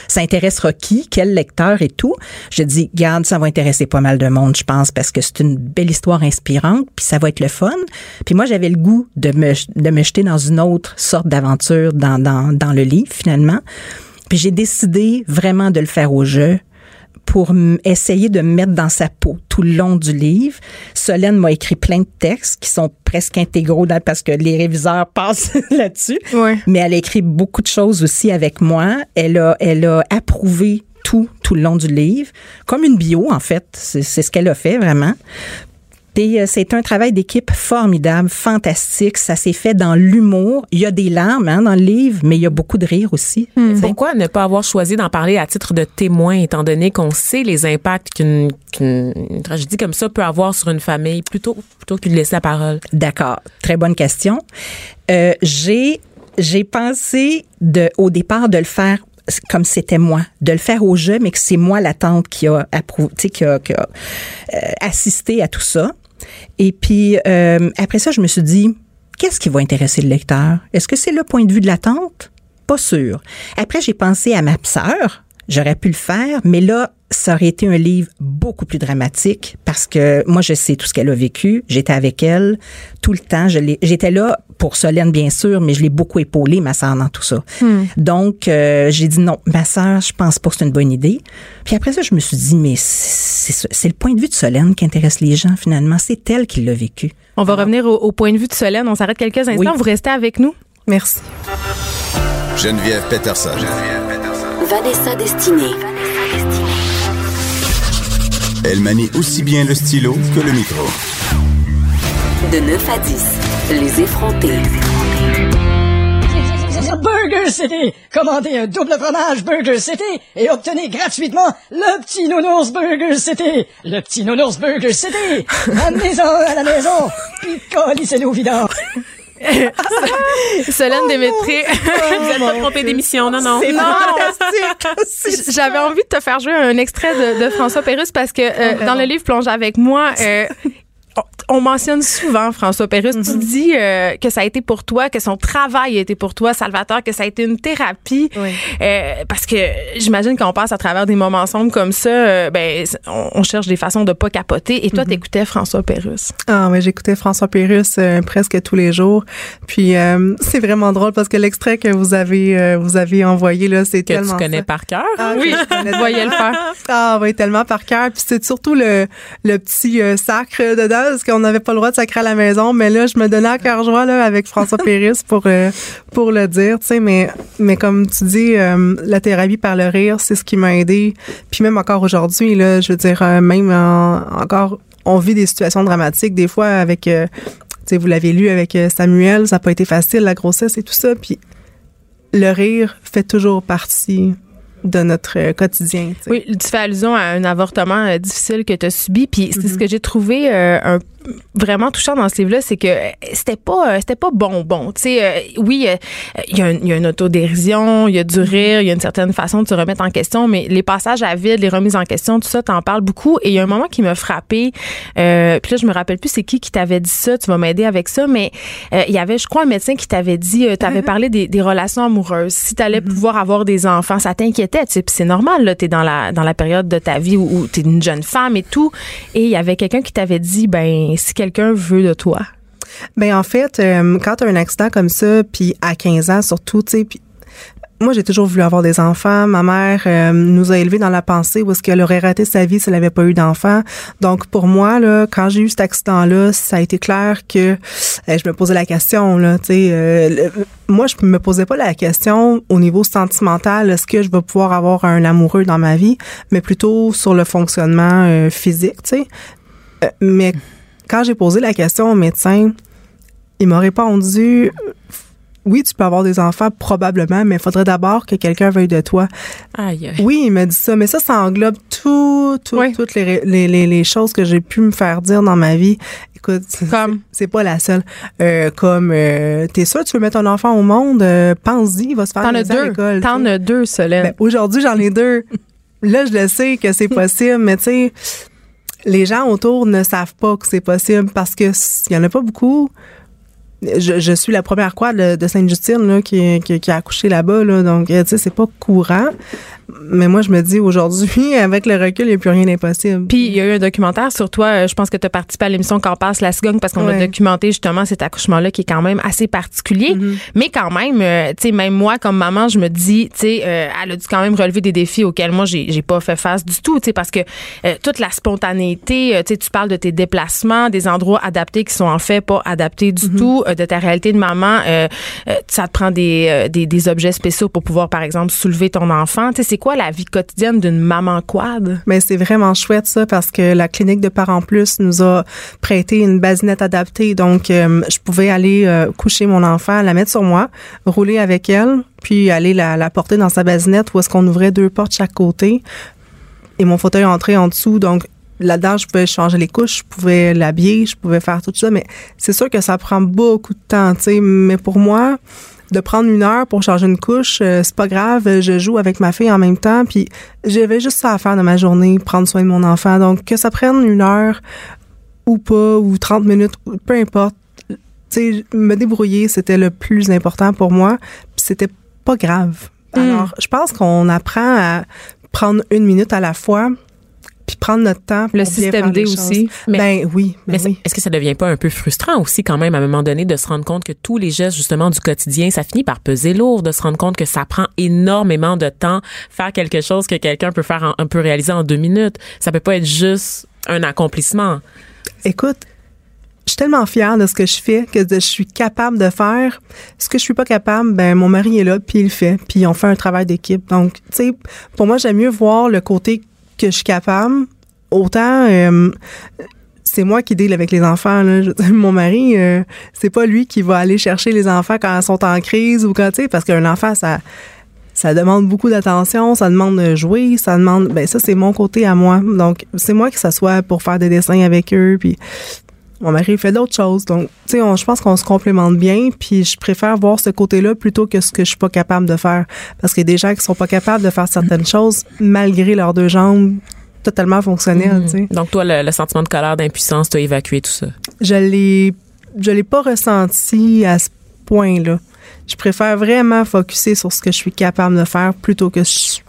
Ça intéressera qui? Quel lecteur et tout J'ai dit "Garde, ça va intéresser pas mal de monde, je pense parce que c'est une belle histoire inspirante, puis ça va être le fun." Puis moi, j'avais le goût de me de me jeter dans une autre sorte d'aventure dans dans dans le livre finalement. Puis j'ai décidé vraiment de le faire au jeu pour essayer de me mettre dans sa peau tout le long du livre. Solène m'a écrit plein de textes qui sont presque intégraux dans- parce que les réviseurs <laughs> passent <laughs> là-dessus. Ouais. Mais elle a écrit beaucoup de choses aussi avec moi. Elle a, elle a approuvé tout, tout le long du livre. Comme une bio, en fait. C'est ce qu'elle a fait, vraiment. Et euh, c'est un travail d'équipe formidable, fantastique. Ça s'est fait dans l'humour. Il y a des larmes hein, dans le livre, mais il y a beaucoup de rire aussi. Hmm. Pourquoi ne pas avoir choisi d'en parler à titre de témoin, étant donné qu'on sait les impacts qu'une tragédie comme ça peut avoir sur une famille, plutôt, plutôt que de laisser la parole? D'accord. Très bonne question. Euh, j'ai j'ai pensé de, au départ de le faire comme c'était moi, de le faire au jeu, mais que c'est moi la tante qui a approuvé, qui a, qui a euh, assisté à tout ça. Et puis euh, après ça, je me suis dit, qu'est-ce qui va intéresser le lecteur? Est-ce que c'est le point de vue de la Pas sûr. Après, j'ai pensé à ma sœur. J'aurais pu le faire, mais là, ça aurait été un livre beaucoup plus dramatique parce que moi, je sais tout ce qu'elle a vécu. J'étais avec elle tout le temps. J'étais là pour Solène, bien sûr, mais je l'ai beaucoup épaulée, ma sœur, dans tout ça. Donc, euh, j'ai dit non, ma sœur, je pense pas que c'est une bonne idée. Puis après ça, je me suis dit, mais c'est le point de vue de Solène qui intéresse les gens, finalement. C'est elle qui l'a vécu. On va revenir au, au point de vue de Solène. On s'arrête quelques instants. Oui. Vous restez avec nous. Merci. Geneviève Peterson. Vanessa Destinée. Elle manie aussi bien le stylo que le micro. De 9 à 10, les effrontés. Burger City! Commandez un double fromage Burger City et obtenez gratuitement le petit nounours Burger City! Le petit nounours Burger City! <laughs> Amenez-en à la maison! Puis collissez-le au vidange! <laughs> Solène Démétré. <laughs> Vous êtes pas trompé d'émission, non, non. C'est fantastique. <laughs> J'avais envie de te faire jouer un extrait de, de François Pérusse parce que euh, dans le livre Plonge avec moi, euh, on- on mentionne souvent François Pérusse. Tu dis euh, que ça a été pour toi, que son travail a été pour toi, Salvatore, que ça a été une thérapie. Euh, parce que j'imagine qu'on passe à travers des moments sombres comme ça, euh, ben, on, on cherche des façons de pas capoter. Et toi, t'écoutais François Pérusse. Ah ouais, j'écoutais François Pérusse euh, presque tous les jours. Puis euh, c'est vraiment drôle parce que l'extrait que vous avez euh, vous avez envoyé là, c'est Que tellement tu connais ça. par cœur? Ah, Oui, je le faire. Ah oui, tellement par cœur. Puis c'est surtout le, le petit euh, sacre dedans, parce qu'on n'avait pas le droit de sacrer à la maison. Mais là, je me donnais à cœur joie là, avec François Péris pour, euh, pour le dire. tu sais Mais, mais comme tu dis, euh, la thérapie par le rire, c'est ce qui m'a aidé. Puis même encore aujourd'hui, là, je veux dire, euh, même en- encore, on vit des situations dramatiques des fois avec... tu sais, vous l'avez lu avec Samuel, ça n'a pas été facile, la grossesse et tout ça. Puis le rire fait toujours partie de notre quotidien. Oui, tu fais allusion à un avortement euh, difficile que tu as subi. Puis c'est ce que j'ai trouvé euh, un- vraiment touchant dans ce livre-là, c'est que euh, c'était pas euh, c'était pas bonbon. Tu sais, euh, oui, euh, il y, a y une autodérision, il y a du rire, il y a une certaine façon de se remettre en question, mais les passages à vide, les remises en question, tout ça, t'en parles beaucoup. Et il y a un moment qui m'a frappé. Euh, puis là, je me rappelle plus c'est qui qui t'avait dit ça. Tu vas m'aider avec ça, mais il y avait, je crois, un médecin qui t'avait dit, t'avais parlé des, des relations amoureuses. Si t'allais pouvoir avoir des enfants, ça t'inquiétait. Tu sais, puis c'est normal. Là, t'es dans la dans la période de ta vie où, où t'es une jeune femme et tout. Et il y avait quelqu'un qui t'avait dit, ben si quelqu'un veut de toi? Ben en fait, euh, quand tu as un accident comme ça, puis à 15 ans surtout, tu sais, moi j'ai toujours voulu avoir des enfants. Ma mère euh, nous a élevés dans la pensée où est-ce qu'elle aurait raté sa vie si elle n'avait pas eu d'enfants. Donc pour moi là, quand j'ai eu cet accident-là, ça a été clair que euh, je me posais la question là, euh, moi je me posais pas la question au niveau sentimental, est-ce que je vais pouvoir avoir un amoureux dans ma vie, mais plutôt sur le fonctionnement physique, sais. Mais quand j'ai posé la question au médecin, il m'a répondu oui, tu peux avoir des enfants probablement, mais il faudrait d'abord que quelqu'un veuille de toi. Aïe, aïe. Oui, il m'a dit ça, mais ça, ça englobe tout, tout- Oui. toutes les, ré- les, les, les choses que j'ai pu me faire dire dans ma vie. Écoute, c'est- Comme? c'est pas la seule. Euh, comme, euh, t'es sûr tu veux mettre un enfant au monde? Euh, Pense-y, il va se faire T'en as deux. l'école, T'en as deux, Solène. Ben, Aujourd'hui, j'en ai deux. Là, je le sais que c'est <laughs> possible, mais tu sais, les gens autour ne savent pas que c'est possible parce que il y en a pas beaucoup. Je, je suis la première quoi de, de Sainte-Justine là, qui, qui, qui a accouché là-bas, là, donc euh, tu sais, c'est pas courant. Mais moi, je me dis aujourd'hui, <laughs> avec le recul, il n'y a plus rien d'impossible. Puis il y a eu un documentaire sur toi. euh, Je pense que tu as participé à l'émission Quand passe la cigogne parce qu'on a Ouais. documenté justement cet accouchement-là qui est quand même assez particulier. Mais quand même, euh, tu sais, même moi comme maman, je me dis, tu sais, euh, elle a dû quand même relever des défis auxquels moi j'ai j'ai pas fait face du tout, tu sais, parce que euh, toute la spontanéité, tu sais, tu parles de tes déplacements, des endroits adaptés qui sont en fait pas adaptés du tout. Euh, de ta réalité de maman, euh, euh, ça te prend des, objets spéciaux pour pouvoir, par exemple, soulever ton enfant. Tu sais, c'est quoi la vie quotidienne d'une maman quad? Mais c'est vraiment chouette ça parce que la clinique de Parents Plus nous a prêté une basinette adaptée. Donc, je pouvais aller coucher mon enfant, la mettre sur moi, rouler avec elle, puis aller la, porter dans sa basinette où est-ce qu'on ouvrait deux portes chaque côté et mon fauteuil entrait en dessous. Donc, là-dedans, je pouvais changer les couches, je pouvais l'habiller, je pouvais faire tout ça. Mais c'est sûr que ça prend beaucoup de temps, tu sais. Mais pour moi, de prendre une heure pour changer une couche, euh, c'est pas grave. Je joue avec ma fille en même temps, puis j'avais juste ça à faire dans ma journée, prendre soin de mon enfant. Donc, que ça prenne une heure ou pas, ou 30 minutes, peu importe. Tu sais, me débrouiller, c'était le plus important pour moi. Puis c'était pas grave. Alors, je pense qu'on apprend à prendre une minute à la fois, puis prendre notre temps. Pour Le système D aussi. choses. Mais- ben oui, ben Mais oui. est-ce que ça devient pas un peu frustrant aussi quand même à un moment donné de se rendre compte que tous les gestes justement du quotidien, ça finit par peser lourd, de se rendre compte que ça prend énormément de temps faire quelque chose que quelqu'un peut faire, en, un peu réaliser en deux minutes. Ça peut pas être juste un accomplissement. Écoute, je suis tellement fière de ce que je fais que de- je suis capable de faire. Ce que je suis pas capable, ben mon mari est là puis il le fait, puis on fait un travail d'équipe. Donc, tu sais, pour moi, j'aime mieux voir le côté que je suis capable. Autant euh, c'est moi qui deal avec les enfants. Mon mari, euh, c'est pas lui qui va aller chercher les enfants quand ils sont en crise ou quand tu sais, parce qu'un enfant, ça ça demande beaucoup d'attention, ça demande de jouer, ça demande ben ça c'est mon côté à moi. Donc c'est moi qui s'assoit pour faire des dessins avec eux puis mon mari fait d'autres choses. Donc tu sais on- je pense qu'on se complémente bien puis je préfère voir ce côté-là plutôt que ce que je suis pas capable de faire parce qu'il y a des gens qui sont pas capables de faire certaines <laughs> choses malgré leurs deux jambes totalement fonctionnelles, tu sais. Donc toi, le, le sentiment de colère, d'impuissance, t'as évacué tout ça? Je l'ai je l'ai pas ressenti à ce point-là. Je préfère vraiment focuser sur ce que je suis capable de faire plutôt que je-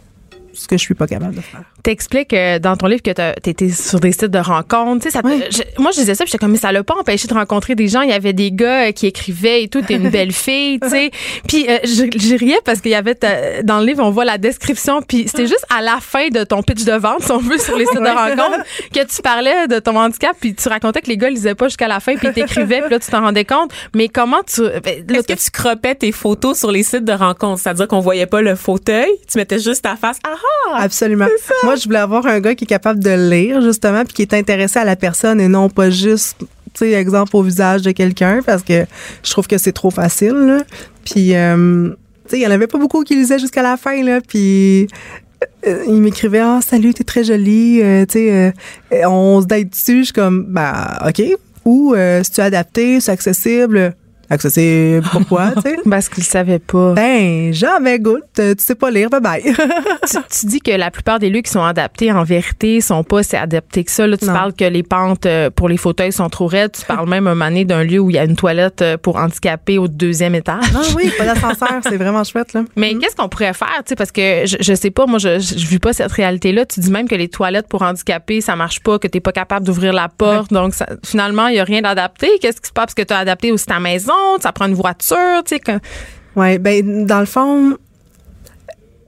ce que je suis pas capable de faire. T'expliques euh, dans ton livre que t'as- t'étais sur des sites de rencontres. Tu sais, ça Oui. je- moi, je disais ça, puis j'étais comme, mais ça l'a pas empêché de rencontrer des gens. Il y avait des gars euh, qui écrivaient et tout. T'es une <laughs> belle fille, tu sais. Puis euh, je, je riais parce qu'il y avait dans le livre, on voit la description. Puis c'était juste à la fin de ton pitch de vente, si on veut, sur les sites de rencontres, <laughs> que tu parlais de ton handicap. Puis tu racontais que les gars lisaient pas jusqu'à la fin, puis ils t'écrivaient. Puis là, tu t'en rendais compte. Mais comment tu... ben, là, Est-ce que tu croppais tes photos sur les sites de rencontres? C'est-à-dire qu'on voyait pas le fauteuil, tu mettais juste ta face. Ah ah! Absolument. Moi, je voulais avoir un gars qui est capable de lire, justement, puis qui est intéressé à la personne et non pas juste, tu sais, exemple au visage de quelqu'un, parce que je trouve que c'est trop facile, là. Puis, euh, tu sais, il y en avait pas beaucoup qui lisaient jusqu'à la fin, là, puis... euh, il m'écrivait ah salut t'es très jolie euh, tu sais euh, on se date dessus je suis comme bah ok ou euh, si tu adapté c'est accessible? Pourquoi <laughs> tu sais? Parce qu'ils savaient pas. ben jamais goûte tu sais pas lire bye bye <laughs> tu, tu dis que la plupart des lieux qui sont adaptés, en vérité, sont pas si adaptés que ça. Là, tu Non. parles que les pentes euh, pour les fauteuils sont trop raides. Tu parles même un moment donné d'un lieu où il y a une toilette euh, pour handicapés au deuxième étage. ah oui pas d'ascenseur <laughs> c'est vraiment chouette là Mais qu'est-ce qu'on pourrait faire, tu sais, parce que je, je sais pas, moi, je, je, je vis pas cette réalité-là. Tu dis même que les toilettes pour handicapés, ça marche pas, que t'es pas capable d'ouvrir la porte. Donc, ça- finalement, il y a rien d'adapté. Qu'est-ce qui se passe? Parce que tu as adapté aussi ta maison, ça prend une voiture, tu sais. que- Ouais, ben dans le fond,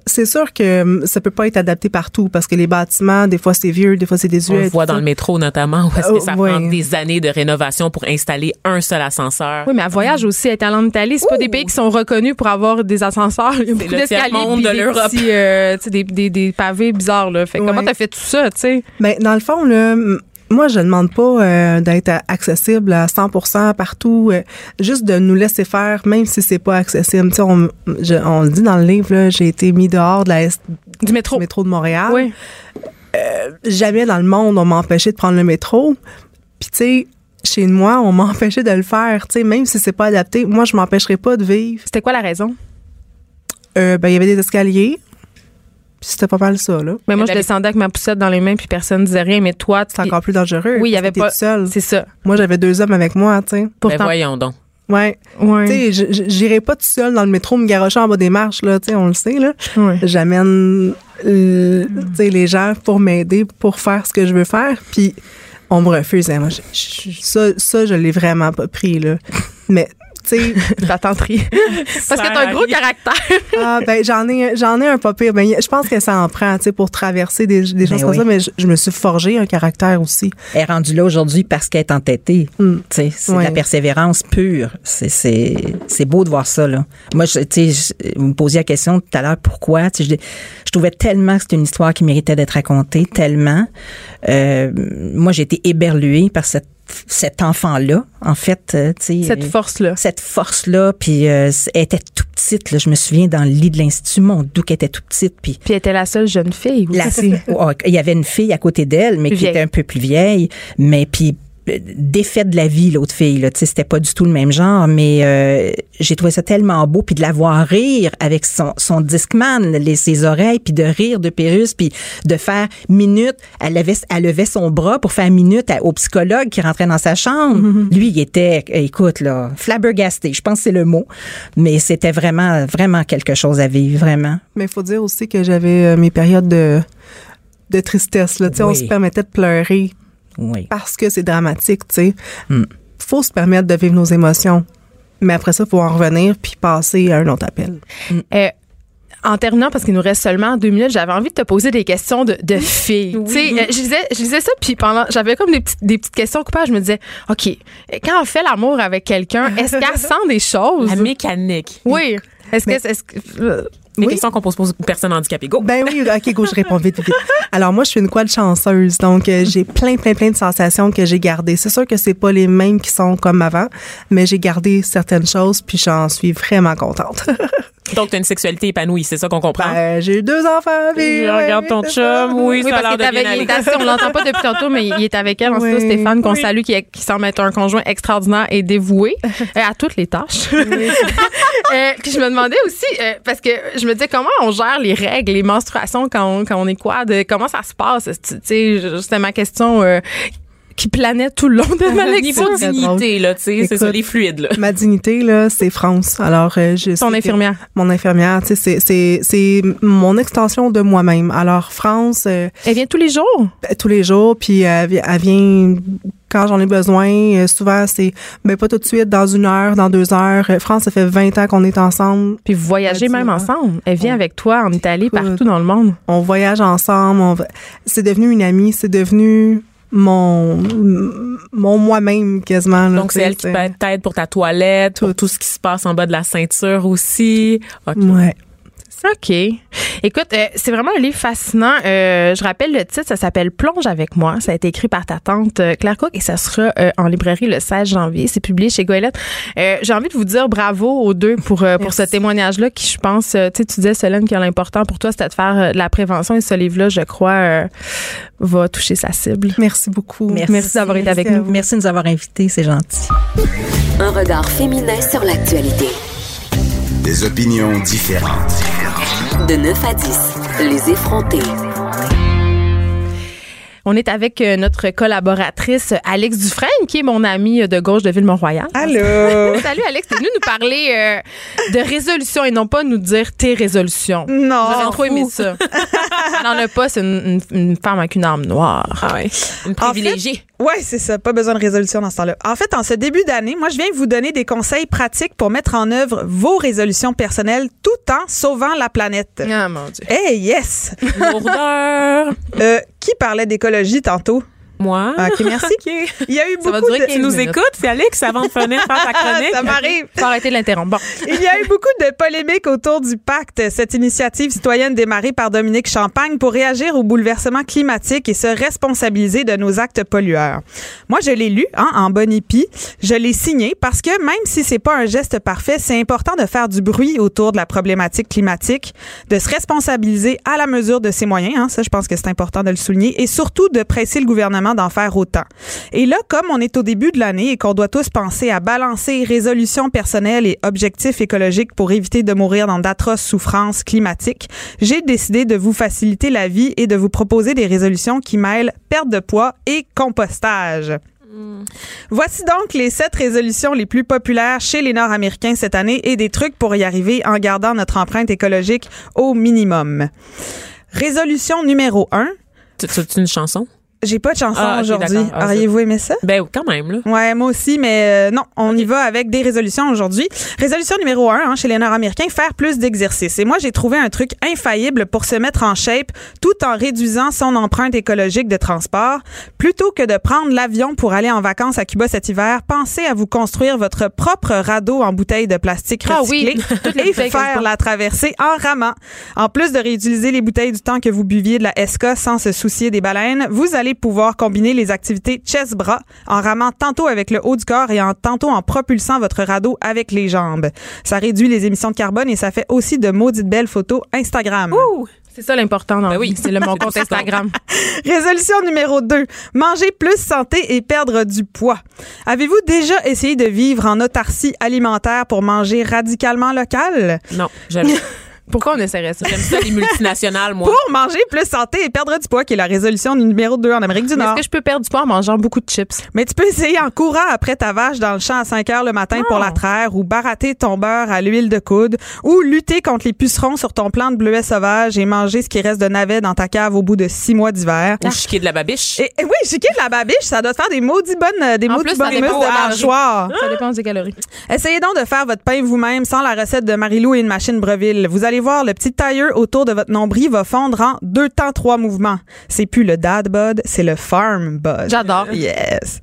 c'est sûr que hum, ça peut pas être adapté partout parce que les bâtiments, des fois c'est vieux, des fois c'est On désuet. le voit dans ça. le métro notamment, <laughs> où est-ce que Oh, ça ouais. prend des années de rénovation pour installer un seul ascenseur. Oui, mais à voyage aussi, être allé en Italie, c'est pas des pays qui sont reconnus pour avoir des ascenseurs. Il y a beaucoup le d'escaliers de des l'Europe. euh, tu sais, des, des, des pavés bizarres. Là. Fait que Ouais. comment t'as fait tout ça, tu sais? Ben dans le fond là, hum, moi je demande pas euh, d'être accessible à 100% partout, euh, juste de nous laisser faire même si c'est pas accessible. Tu sais, on, je- on le dit dans le livre j'ai été mis dehors de la S- Du métro. du métro de Montréal. Oui. jamais dans le monde on m'a empêché de prendre le métro. Puis tu sais, chez moi, on <laughs> m'a empêché de le faire, tu sais, même si c'est pas adapté. Moi, je m'empêcherais pas de vivre. C'était quoi la raison? Euh, ben il y avait des escaliers. Puis c'était pas mal ça là. Mais moi, je descendais avec ma poussette dans les mains puis personne disait rien. Mais toi, tu C'est encore plus dangereux. Oui, il y avait pas. C'est ça. Moi, j'avais deux hommes avec moi, tu sais. Ben Pourtant. voyons donc. Ouais. Ouais. Tu sais, j'irai pas tout seul dans le métro me garocher en bas des marches là, tu sais, on le sait là. Ouais. J'amène euh, tu sais les gens pour m'aider pour faire ce que je veux faire, puis on me refuse. hein. Moi, je- je- ça ça je l'ai vraiment pas pris là. Mais tu sais. <laughs> Parce que t'as un gros caractère. ah, ben, j'en ai, j'en ai un pas pire. Ben, je pense que ça en prend, tu sais, pour traverser des, des choses comme oui. ça, mais je, je me suis forgé un caractère aussi. Elle est rendue là aujourd'hui parce qu'elle est entêtée. Mm. Tu sais, C'est de la persévérance pure. C'est- C'est c'est beau de voir ça. Là. Moi, tu sais, vous me posiez la question tout à l'heure, pourquoi? Tu sais, Je, je trouvais tellement que c'était une histoire qui méritait d'être racontée, tellement. Euh, moi, j'ai été éberluée par cette, cet enfant-là, en fait. euh, tu Cette euh, force-là. cette force-là, puis euh, elle était tout petite. Là, je me souviens dans le lit de l'institut, mon doux qu'elle était tout petite, puis Puis elle était la seule jeune fille. aussi. la, il y avait une fille à côté d'elle, mais Plus qui vieille. était un peu plus vieille, mais puis défaite de la vie l'autre fille là. Tu sais c'était pas du tout le même genre mais euh, j'ai trouvé ça tellement beau puis de la voir rire avec son son discman les ses oreilles puis de rire de Pérus puis de faire minute elle levait elle levait son bras pour faire minute à- au psychologue qui rentrait dans sa chambre. Lui il était écoute là flabbergasté je pense que c'est le mot mais c'était vraiment vraiment quelque chose à vivre vraiment. Mais il faut dire aussi que j'avais euh, mes périodes de, de tristesse, là. Tu sais, on se permettait de pleurer oui parce que c'est dramatique, tu sais. Mm. Faut se permettre de vivre nos émotions. Mais après ça, faut en revenir puis passer à un autre appel. Euh, en terminant, parce qu'il nous reste seulement deux minutes, j'avais envie de te poser des questions de, de filles. Tu sais, euh, je disais, je disais ça, puis pendant, j'avais comme des petites, des petites questions coupables. Je me disais, OK, quand on fait l'amour avec quelqu'un, est-ce qu'elle <laughs> sent des choses? La mécanique. Oui. Est-ce que, est-ce que, euh, Les Oui. questions qu'on pose aux personnes handicapées. Go! Ben oui, ok, go, je réponds vite, vite. Alors moi, je suis une quad chanceuse, donc euh, j'ai plein, plein, plein de sensations que j'ai gardées. C'est sûr que c'est pas les mêmes qui sont comme avant, mais j'ai gardé certaines choses, puis j'en suis vraiment contente. <laughs> Donc, tu as une sexualité épanouie, c'est ça qu'on comprend? Ben, j'ai eu deux enfants, ouais, regarde ton chum, oui, oui, ça a parce l'air qu'il de est bien aller. assis, <laughs> on l'entend pas depuis tantôt, mais il est avec elle. En Oui. Stéphane, qu'on Oui. salue, qui, qui semble être un conjoint extraordinaire et dévoué <laughs> euh, à toutes les tâches. Euh, puis je me demandais aussi, euh, parce que je me disais, comment on gère les règles, les menstruations quand on, quand on est quad? Comment ça se passe? C'était ma question euh, qui planait tout le long de ma lecture. Niveau dignité, là, tu sais, c'est ça, les fluides, là. Ma dignité, là, c'est France. Alors, euh, je Ton infirmière. Mon infirmière, tu sais, c'est- c'est c'est mon extension de moi-même. Alors, France, euh, Elle vient tous les jours? ben, tous les jours, puis elle vient quand j'en ai besoin. Euh, souvent, c'est ben pas tout de suite, dans une heure, dans deux heures. Euh, France, ça fait 20 ans qu'on est ensemble. Puis vous voyagez même ouais. ensemble. Elle vient On- avec toi en Italie, Écoute. partout dans le monde. On voyage ensemble. on C'est devenu une amie. C'est devenu mon mon moi-même quasiment. là, Donc, c'est elle qui t'aide pour ta toilette, pour tout ce qui se passe en bas de la ceinture aussi. Ouais. OK. Écoute, euh, c'est vraiment un livre fascinant. Euh, je rappelle le titre, ça s'appelle Plonge avec moi. Ça a été écrit par ta tante euh, Claire Cook et ça sera euh, en librairie le 16 janvier. C'est publié chez Goélette. Euh, J'ai envie de vous dire bravo aux deux pour, euh, pour ce témoignage-là qui, je pense, euh, tu sais, tu disais, Solène, que l'important pour toi, c'était de faire euh, de la prévention et ce livre-là, je crois, euh, va toucher sa cible. Merci beaucoup. Merci d'avoir été avec Merci nous. Merci de nous avoir invités, c'est gentil. Un regard féminin sur l'actualité. Des opinions différentes. De 9 à 10, les effrontés. On est avec euh, notre collaboratrice Alex Dufresne, qui est mon amie de gauche de Ville-Mont-Royal. Allô? <laughs> Salut Alex, t'es venu nous parler euh, de résolution et non pas nous dire tes résolutions. Non. J'aurais trop aimé ça. Elle n'en a pas, c'est une, une- une femme avec une âme noire. Ah ouais. Une En privilégiée. Ouais, c'est ça. Pas besoin de résolution dans ce temps-là. En fait, en ce début d'année, moi, je viens vous donner des conseils pratiques pour mettre en œuvre vos résolutions personnelles tout en sauvant la planète. Ah mon Dieu. Hey, yes! Lourdeur. Euh, qui parlait d'écologie tantôt? Moi. Ok, merci. <laughs> Il y a eu Ça va beaucoup durer de... Tu nous minutes. écoutes, Félix, avant de finir faire ta <laughs> chronique? Ça m'arrive. Faut arrêter de l'interrompre. Bon. Il y a eu beaucoup de polémiques autour du pacte, cette initiative citoyenne démarrée par Dominique Champagne pour réagir au bouleversement climatique et se responsabiliser de nos actes pollueurs. Moi, je l'ai lu hein, en bonne épi. Je l'ai signé parce que même si c'est pas un geste parfait, c'est important de faire du bruit autour de la problématique climatique, de se responsabiliser à la mesure de ses moyens. Hein, ça, je pense que c'est important de le souligner et surtout de presser le gouvernement d'en faire autant. Et là, comme on est au début de l'année et qu'on doit tous penser à balancer résolutions personnelles et objectifs écologiques pour éviter de mourir dans d'atroces souffrances climatiques, j'ai décidé de vous faciliter la vie et de vous proposer des résolutions qui mêlent perte de poids et compostage. Voici donc les sept résolutions les plus populaires chez les Nord-Américains cette année et des trucs pour y arriver en gardant notre empreinte écologique au minimum. Résolution numéro un, tu une chanson? J'ai pas de chanson Ah, aujourd'hui. Ah, Auriez-vous aimé ça? Ben, quand même, là. Ouais, moi aussi, mais euh, non, on y va avec des résolutions aujourd'hui. Résolution numéro un hein, chez les Nord-Américains, faire plus d'exercice. Et moi, j'ai trouvé un truc infaillible pour se mettre en shape tout en réduisant son empreinte écologique de transport. Plutôt que de prendre l'avion pour aller en vacances à Cuba cet hiver, pensez à vous construire votre propre radeau en bouteille de plastique Ah oui, <laughs> et bouteilles faire la traversée en ramant. En plus de réutiliser les bouteilles du temps que vous buviez de la SK sans se soucier des baleines, vous allez pouvoir combiner les activités chest-bras en ramant tantôt avec le haut du corps et en tantôt en propulsant votre radeau avec les jambes. Ça réduit les émissions de carbone et ça fait aussi de maudites belles photos Instagram. C'est ça l'important dans Ben la oui. vie. C'est le <laughs> mon compte Instagram. <laughs> Résolution numéro 2. Manger plus santé et perdre du poids. Avez-vous déjà essayé de vivre en autarcie alimentaire pour manger radicalement local? Non, jamais. <laughs> Pourquoi on essaierait ça? J'aime ça, les multinationales, moi. Pour manger plus santé et perdre du poids, qui est la résolution numéro 2 en Amérique du Mais Nord. Est-ce que je peux perdre du poids en mangeant beaucoup de chips? Mais tu peux essayer en courant après ta vache dans le champ à 5 heures le matin pour la traire ou barater ton beurre à l'huile de coude ou lutter contre les pucerons sur ton plant de bleuet sauvage et manger ce qui reste de navet dans ta cave au bout de six mois d'hiver. Ou chiquer de la babiche. Et, et oui, chiquer de la babiche, ça doit te faire des maudits bonnes, euh, des En maudits plus, bonnes de mâchoire. Ça dépend des calories. Essayez donc de faire votre pain vous-même sans la recette de Marilou et une machine Breville. Vous allez voir, le petit tailleur autour de votre nombril va fondre en deux temps, trois mouvements. C'est plus le dad bod, c'est le farm bod. J'adore. Yes.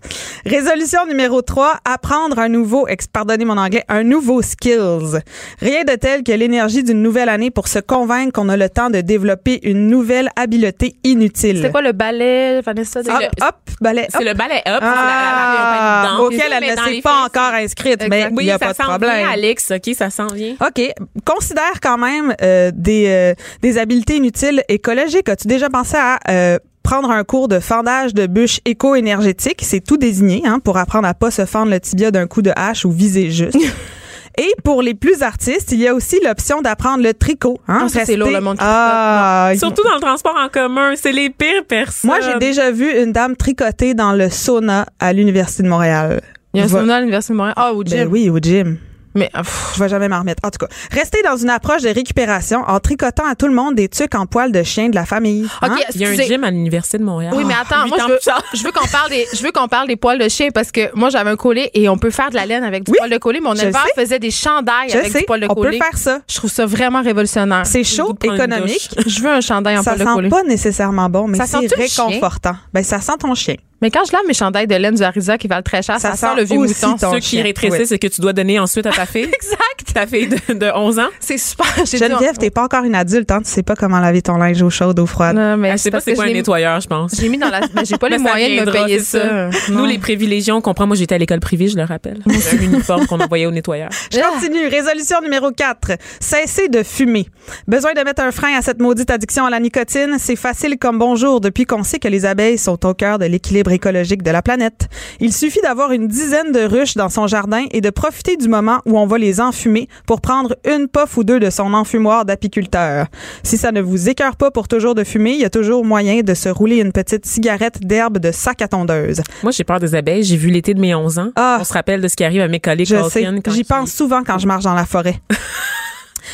Résolution numéro 3, apprendre un nouveau, pardonnez mon anglais, un nouveau skills. Rien de tel que l'énergie d'une nouvelle année pour se convaincre qu'on a le temps de développer une nouvelle habileté inutile. C'est quoi le ballet, Vanessa? Hop, hop, balai, hop. C'est le ballet up, Ah, la, la, la, auquel elle ne s'est pas encore inscrite, mais il Oui, n'y a ça pas de s'en problème. vient, Alex. OK, ça s'en vient. OK. Considère quand même euh, des, euh, des habiletés inutiles écologiques. As-tu déjà pensé à euh, prendre un cours de fendage de bûches éco-énergétique? C'est tout désigné hein, pour apprendre à pas se fendre le tibia d'un coup de hache ou viser juste. <laughs> Et pour les plus artistes, il y a aussi l'option d'apprendre le tricot. Hein, Ah, ça, c'est lourd, le monde qui Ah, Surtout dans le transport en commun, c'est les pires personnes. moi, j'ai déjà vu une dame tricoter dans le sauna à l'Université de Montréal. Il y a un Va- sauna à l'Université de Montréal? Ah, au gym. Ben oui, au gym. Mais, ah, pff, Je vais jamais m'en remettre. En tout cas, restez dans une approche de récupération en tricotant à tout le monde des tucs en poil de chien de la famille. OK, Hein? Il y a un gym à l'Université de Montréal. Oui, mais attends, Huit moi, je veux, je qu'on parle des, je veux qu'on parle des poils de chien parce que moi, j'avais un collet et on peut faire de la laine avec du Oui, poil de collet. Mon éleveur faisait des chandails Je avec sais, du poil de on peut collet. faire ça. Je trouve ça vraiment révolutionnaire. C'est chaud, économique. Je veux un chandail en Ça poil de collet. sent pas nécessairement bon, mais Ça c'est réconfortant. Ben, ça sent ton chien. Mais quand je lave mes chandails de laine du Harisa qui valent très cher, ça, Ça sent sent le vieux mouton. ton Ceux qui rétrécissent, c'est que tu dois donner ensuite à ta fille. <laughs> Exact. Ta fille de, de 11 ans. C'est super. Geneviève, t'es pas encore une adulte, hein? Tu sais pas comment laver ton linge eau chaude, eau froide. Non, mais Elle sait pas parce c'est quoi je un nettoyeur, je pense. J'ai mis dans la. Mais j'ai pas <laughs> les moyens de me payer c'est ça. Nous, les privilégiés, on comprend. Moi, j'étais à l'école privée, je le rappelle. J'avais un uniforme qu'on envoyait au nettoyeur. Je <laughs> continue. Résolution numéro 4. Cessez de fumer. Besoin de mettre un frein à cette maudite addiction à la nicotine? C'est facile comme bonjour depuis qu'on sait que les abeilles sont au cœur de l'équilibre écologique de la planète. Il suffit d'avoir une dizaine de ruches dans son jardin et de profiter du moment où on va les enfumer pour prendre une puff ou deux de son enfumoir d'apiculteur. Si ça ne vous écœure pas pour toujours de fumer, il y a toujours moyen de se rouler une petite cigarette d'herbe de sac à tondeuse. Moi, j'ai peur des abeilles. J'ai vu l'été de mes 11 ans. Ah. On se rappelle de ce qui arrive à mes collègues Je sais. J'y pense souvent quand je marche dans la forêt. <laughs>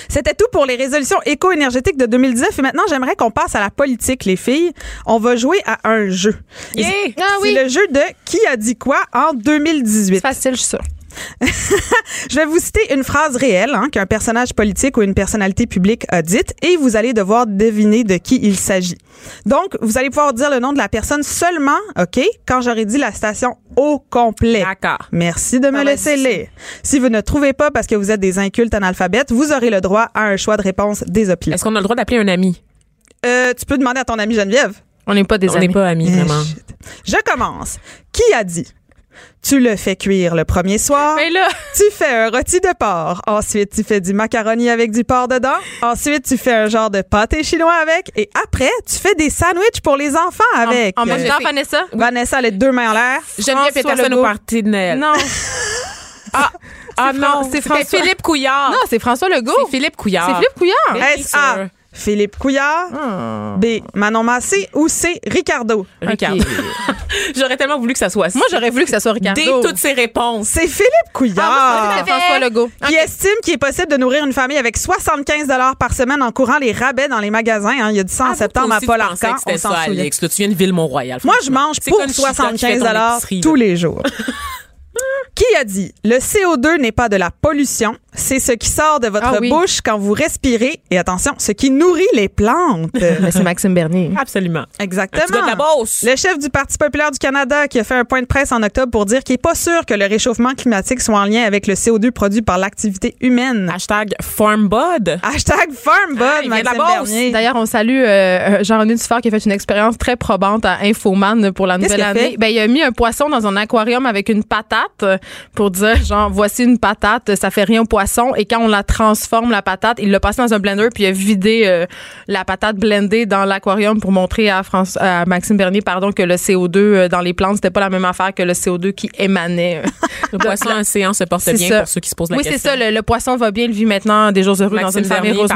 C'était tout pour les résolutions éco-énergétiques de 2019. Et maintenant, j'aimerais qu'on passe à la politique, les filles. On va jouer à un jeu. Yeah! Ah C'est oui. le jeu de Qui a dit quoi en 2018. C'est facile, je suis sûre. <laughs> Je vais vous citer une phrase réelle hein, qu'un personnage politique ou une personnalité publique a dite et vous allez devoir deviner de qui il s'agit. Donc, vous allez pouvoir dire le nom de la personne seulement, OK, quand j'aurai dit la station au complet. D'accord. Merci de me Ah, laisser lire. Si vous ne trouvez pas parce que vous êtes des incultes analphabètes, vous aurez le droit à un choix de réponse désopilé. Est-ce qu'on a le droit d'appeler un ami? Euh, tu peux demander à ton ami Geneviève. On n'est pas des On amis. n'est pas amis, Eh, vraiment. Je commence. Qui a dit Tu le fais cuire le premier soir. Mais là, Tu fais un rôti de porc. Ensuite, tu fais du macaroni avec du porc dedans. Ensuite, tu fais un genre de pâté chinois avec. Et après, tu fais des sandwichs pour les enfants avec. en, en même Euh, temps, Vanessa? Vanessa, les deux mains en l'air. Geneviève François Peterson au parti de Noël. Non. Ah, ah non, c'est Philippe Couillard. Non, c'est François Legault. C'est Philippe Couillard. C'est Philippe Couillard. Bien S.A. Philippe Couillard, Ah. B. Manon Massé ou C. Ricardo? Ricardo. <laughs> J'aurais tellement voulu que ça soit ça. Moi, j'aurais voulu que ça soit Ricardo. Dès toutes ces réponses. C'est Philippe Couillard. Ah, c'est François Legault. qui estime qu'il est possible de nourrir une famille avec 75 par semaine en courant les rabais dans les magasins. hein. Il y a du ça en Ah, septembre toi à Paul tu pensais Arcan. que c'était On s'en ça, souvient. Alex. Là, tu viens de Ville-Mont-Royal. Moi, je mange C'est pour comme si quand tu fais 75 ton épicerie, tous les jours. <laughs> Qui a dit le CO2 n'est pas de la pollution, c'est ce qui sort de votre Ah oui. bouche quand vous respirez et attention, ce qui nourrit les plantes. <laughs> Mais c'est Maxime Bernier. Absolument. Exactement. Gars de la Beauce. Le chef du Parti populaire du Canada qui a fait un point de presse en octobre pour dire qu'il n'est pas sûr que le réchauffement climatique soit en lien avec le CO2 produit par l'activité humaine. Hashtag FarmBud. Hashtag FarmBud, Ah, Maxime. D'ailleurs, on salue euh, Jean-René Dufort qui a fait une expérience très probante à Infoman pour la nouvelle année. Ben, il a mis un poisson dans un aquarium avec une patate pour dire, genre, voici une patate, ça fait rien au poisson. Et quand on la transforme, la patate, il l'a passé dans un blender puis il a vidé euh, la patate blendée dans l'aquarium pour montrer à, France, à Maxime Bernier pardon, que le CO2 euh, dans les plantes, c'était pas la même affaire que le CO2 qui émanait. <laughs> Le poisson océan se porte C'est bien ça. pour ceux qui se posent la oui, c'est question. ça. Le, le poisson va bien, il vit maintenant des jours heureux dans une famille rose.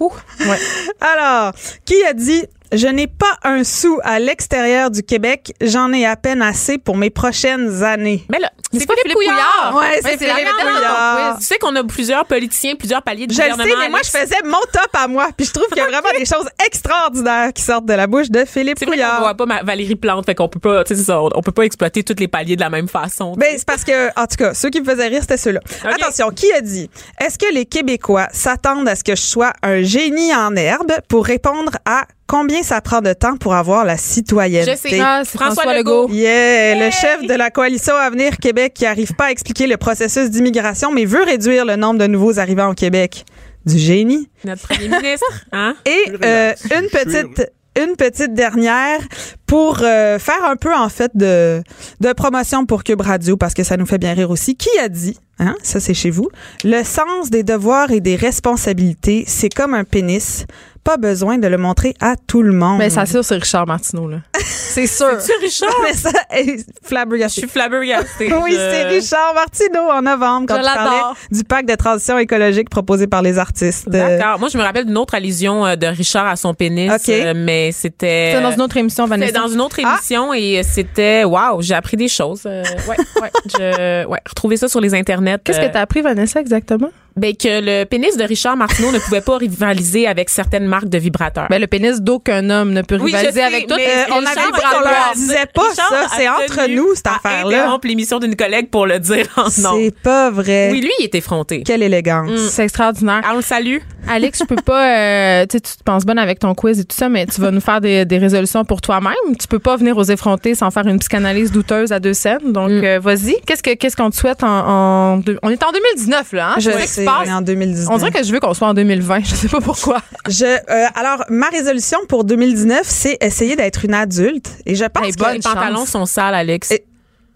Ouais. <laughs> Alors, qui a dit je n'ai pas un sou à l'extérieur du Québec, j'en ai à peine assez pour mes prochaines années. Mais là, c'est Philippe. Ouais, c'est Philippe merde dans ton Couillard. quiz. Tu sais qu'on a plusieurs politiciens, plusieurs paliers de Je le sais, gouvernement. mais moi, je faisais mon top à moi. Puis je trouve qu'il y a vraiment des choses extraordinaires qui sortent de la bouche de Philippe C'est vrai qu'on Couillard. voit pas ma- Valérie Plante, fait qu'on peut pas, tu sais, c'est ça, on, on peut pas exploiter tous les paliers de la même façon. Ben, c'est parce que, en tout cas, ceux qui me faisaient rire, c'était ceux-là. Attention, qui a dit Est-ce que les Québécois s'attendent à ce que je sois un génie en herbe pour répondre à combien ça prend de temps pour avoir la citoyenneté? Je sais. Ah, c'est François François Legault. Legault. Yeah, le chef de la coalition Avenir Québec qui arrive pas à expliquer le processus d'immigration, mais veut réduire le nombre de nouveaux arrivants au Québec. Du génie. Notre premier ministre, hein? <laughs> Et euh, une petite une petite dernière pour euh, faire un peu en fait de de promotion pour Cube Radio parce que ça nous fait bien rire aussi. Qui a dit hein, ça c'est chez vous, le sens des devoirs et des responsabilités, c'est comme un pénis, pas besoin de le montrer à tout le monde. Mais ça sûr, c'est Richard Martineau, là. <laughs> c'est sûr. C'est Richard? Mais ça est Je flabbergasté. suis flabbergastée. Oui, Je- c'est Richard Martineau en novembre quand Je l'adore. du pacte de transition écologique proposé par les artistes. D'accord. Moi, je me rappelle d'une autre allusion euh, de Richard à son pénis, OK. euh, mais c'était. C'est dans une autre émission, C'était Vanessa. dans une autre Ah. émission et c'était waouh, j'ai appris des choses. Euh, ouais, ouais, je, ouais, retrouver ça sur les internets. Qu'est-ce euh, que t'as appris, Vanessa, exactement? Ben que le pénis de Richard Martineau ne pouvait pas rivaliser avec certaines marques de vibrateurs. Ben, le pénis d'aucun homme ne peut Oui, je rivaliser sais, avec tout. Euh, on avait dit qu'on leur disait pas Richard ça, c'est entre nous, cette affaire-là. interrompre l'émission d'une collègue pour le dire en nom. C'est pas vrai. Oui, lui, il était effronté. Quelle élégance. C'est extraordinaire. Ah, on le salue. Alex, je peux pas. euh, tu te penses bonne avec ton quiz et tout ça, mais tu vas nous faire des, des résolutions pour toi-même. Tu peux pas venir aux effrontés sans faire une psychanalyse douteuse à deux scènes. Donc, Mm. euh, vas-y. Qu'est-ce que qu'est-ce qu'on te souhaite en, On est en 2019 là. Hein? Je sais passe. on est en 2019. On dirait que je veux qu'on soit en 2020. Je sais pas pourquoi. Je, euh, alors, ma résolution pour 2019, c'est essayer d'être une adulte. Et je pense Hey, que... Les pantalons sont sales, Alex. Et-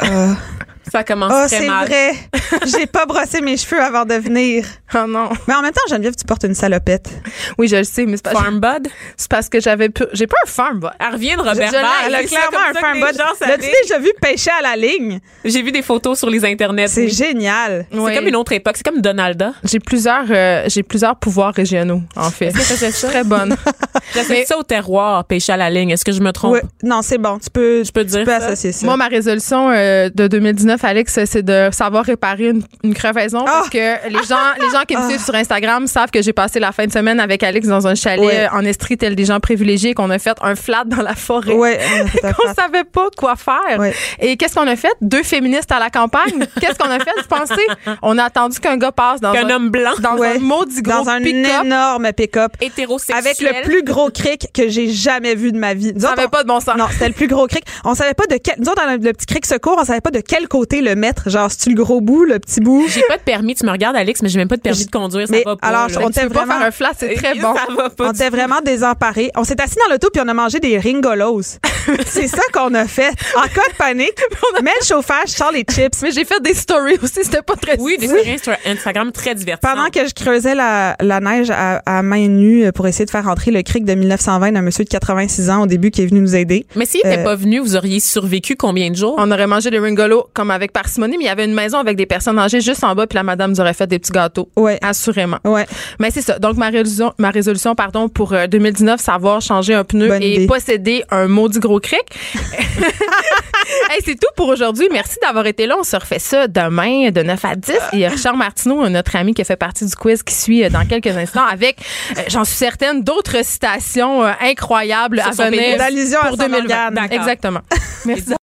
Euh, Ça commence oh, très c'est mal. vrai. <laughs> J'ai pas brossé mes cheveux avant de venir. Oh non. Mais en même temps, Geneviève, tu portes une salopette. Oui, je le sais, mais c'est pas- Farm Bud? c'est parce que j'avais pu- j'ai pas un farm bot. Elle revient de Robert je l'ai- Bach. elle a C'est clairement comme un farm bud. L'as-tu déjà vu pêcher à la ligne? J'ai vu des photos sur les internets. C'est oui. génial. C'est Oui. comme une autre époque. C'est comme Donalda. J'ai plusieurs euh, j'ai plusieurs pouvoirs régionaux en fait. Très bonne. <laughs> J'essaie ça au terroir, pêcher à la ligne. Est-ce que je me trompe? Ouais. Non, c'est bon. Tu peux, Je peux dire tu peux ça? associer ça. Moi, ma résolution euh, de 2019, Alex, c'est de savoir réparer une, une crevaison parce Ah! que les gens, les gens qui me suivent sur Instagram savent que j'ai passé la fin de semaine avec Alex dans un chalet Ouais. en Estrie, tel des gens privilégiés, qu'on a fait un flat dans la forêt. ouais, un <laughs> Qu'on savait pas quoi faire. Ouais. Et qu'est-ce qu'on a fait? Deux féministes à la campagne. <laughs> Qu'est-ce qu'on a fait, vous pensez? On a attendu qu'un gars passe dans Qu'un un, homme blanc, dans Ouais. un maudit gros Dans un pick-up. énorme pick-up. hétérosexuel. Avec le plus gros cric que j'ai jamais vu de ma vie. Nous Ça on- pas de bon sens. Non, c'était le plus gros cric. On savait pas de quel. Nous autres, dans le, le petit cric secours, on savait pas de quel côté le mettre. Genre, c'est-tu le gros bout, le petit bout? J'ai pas de permis. Tu me regardes, Alex, mais j'ai même pas de permis de conduire. Ça Mais va pas. alors, là. on Tu peux était pas vraiment- faire un flat, c'est très <laughs> bon. Ça va pas. On était vraiment désemparés. On s'est assis dans l'auto puis on a mangé des ringolos. <laughs> c'est ça qu'on a fait. En cas de panique, <laughs> mets le chauffage, sors les chips. Mais j'ai fait des stories aussi, c'était pas très Oui, des séries Insta- Instagram très divertissantes. Pendant que je creusais la, la neige à, à main nue pour essayer de faire rentrer le cric de 1920 d'un monsieur de 86 ans au début qui est venu nous aider. Mais s'il n'était Euh, pas venu, vous auriez survécu combien de jours? On aurait mangé des ringolos comme avec parcimonie, mais il y avait une maison avec des personnes âgées juste en bas, puis la madame nous aurait fait des petits gâteaux. Ouais. Assurément. Ouais. Mais c'est ça. Donc, ma résolution, ma résolution pardon, pour euh, 2019, savoir changer un pneu Bonne et idée. posséder un maudit gros cric. <laughs> hey, c'est tout pour aujourd'hui. Merci d'avoir été là. On se refait ça demain de 9 à 10. Et il y a Richard Martineau, notre ami qui a fait partie du quiz, qui suit euh, dans quelques instants avec, euh, j'en suis certaine, d'autres citations euh, incroyables Sur à venir pour son 2020. organe. D'accord. Exactement. <laughs> Merci.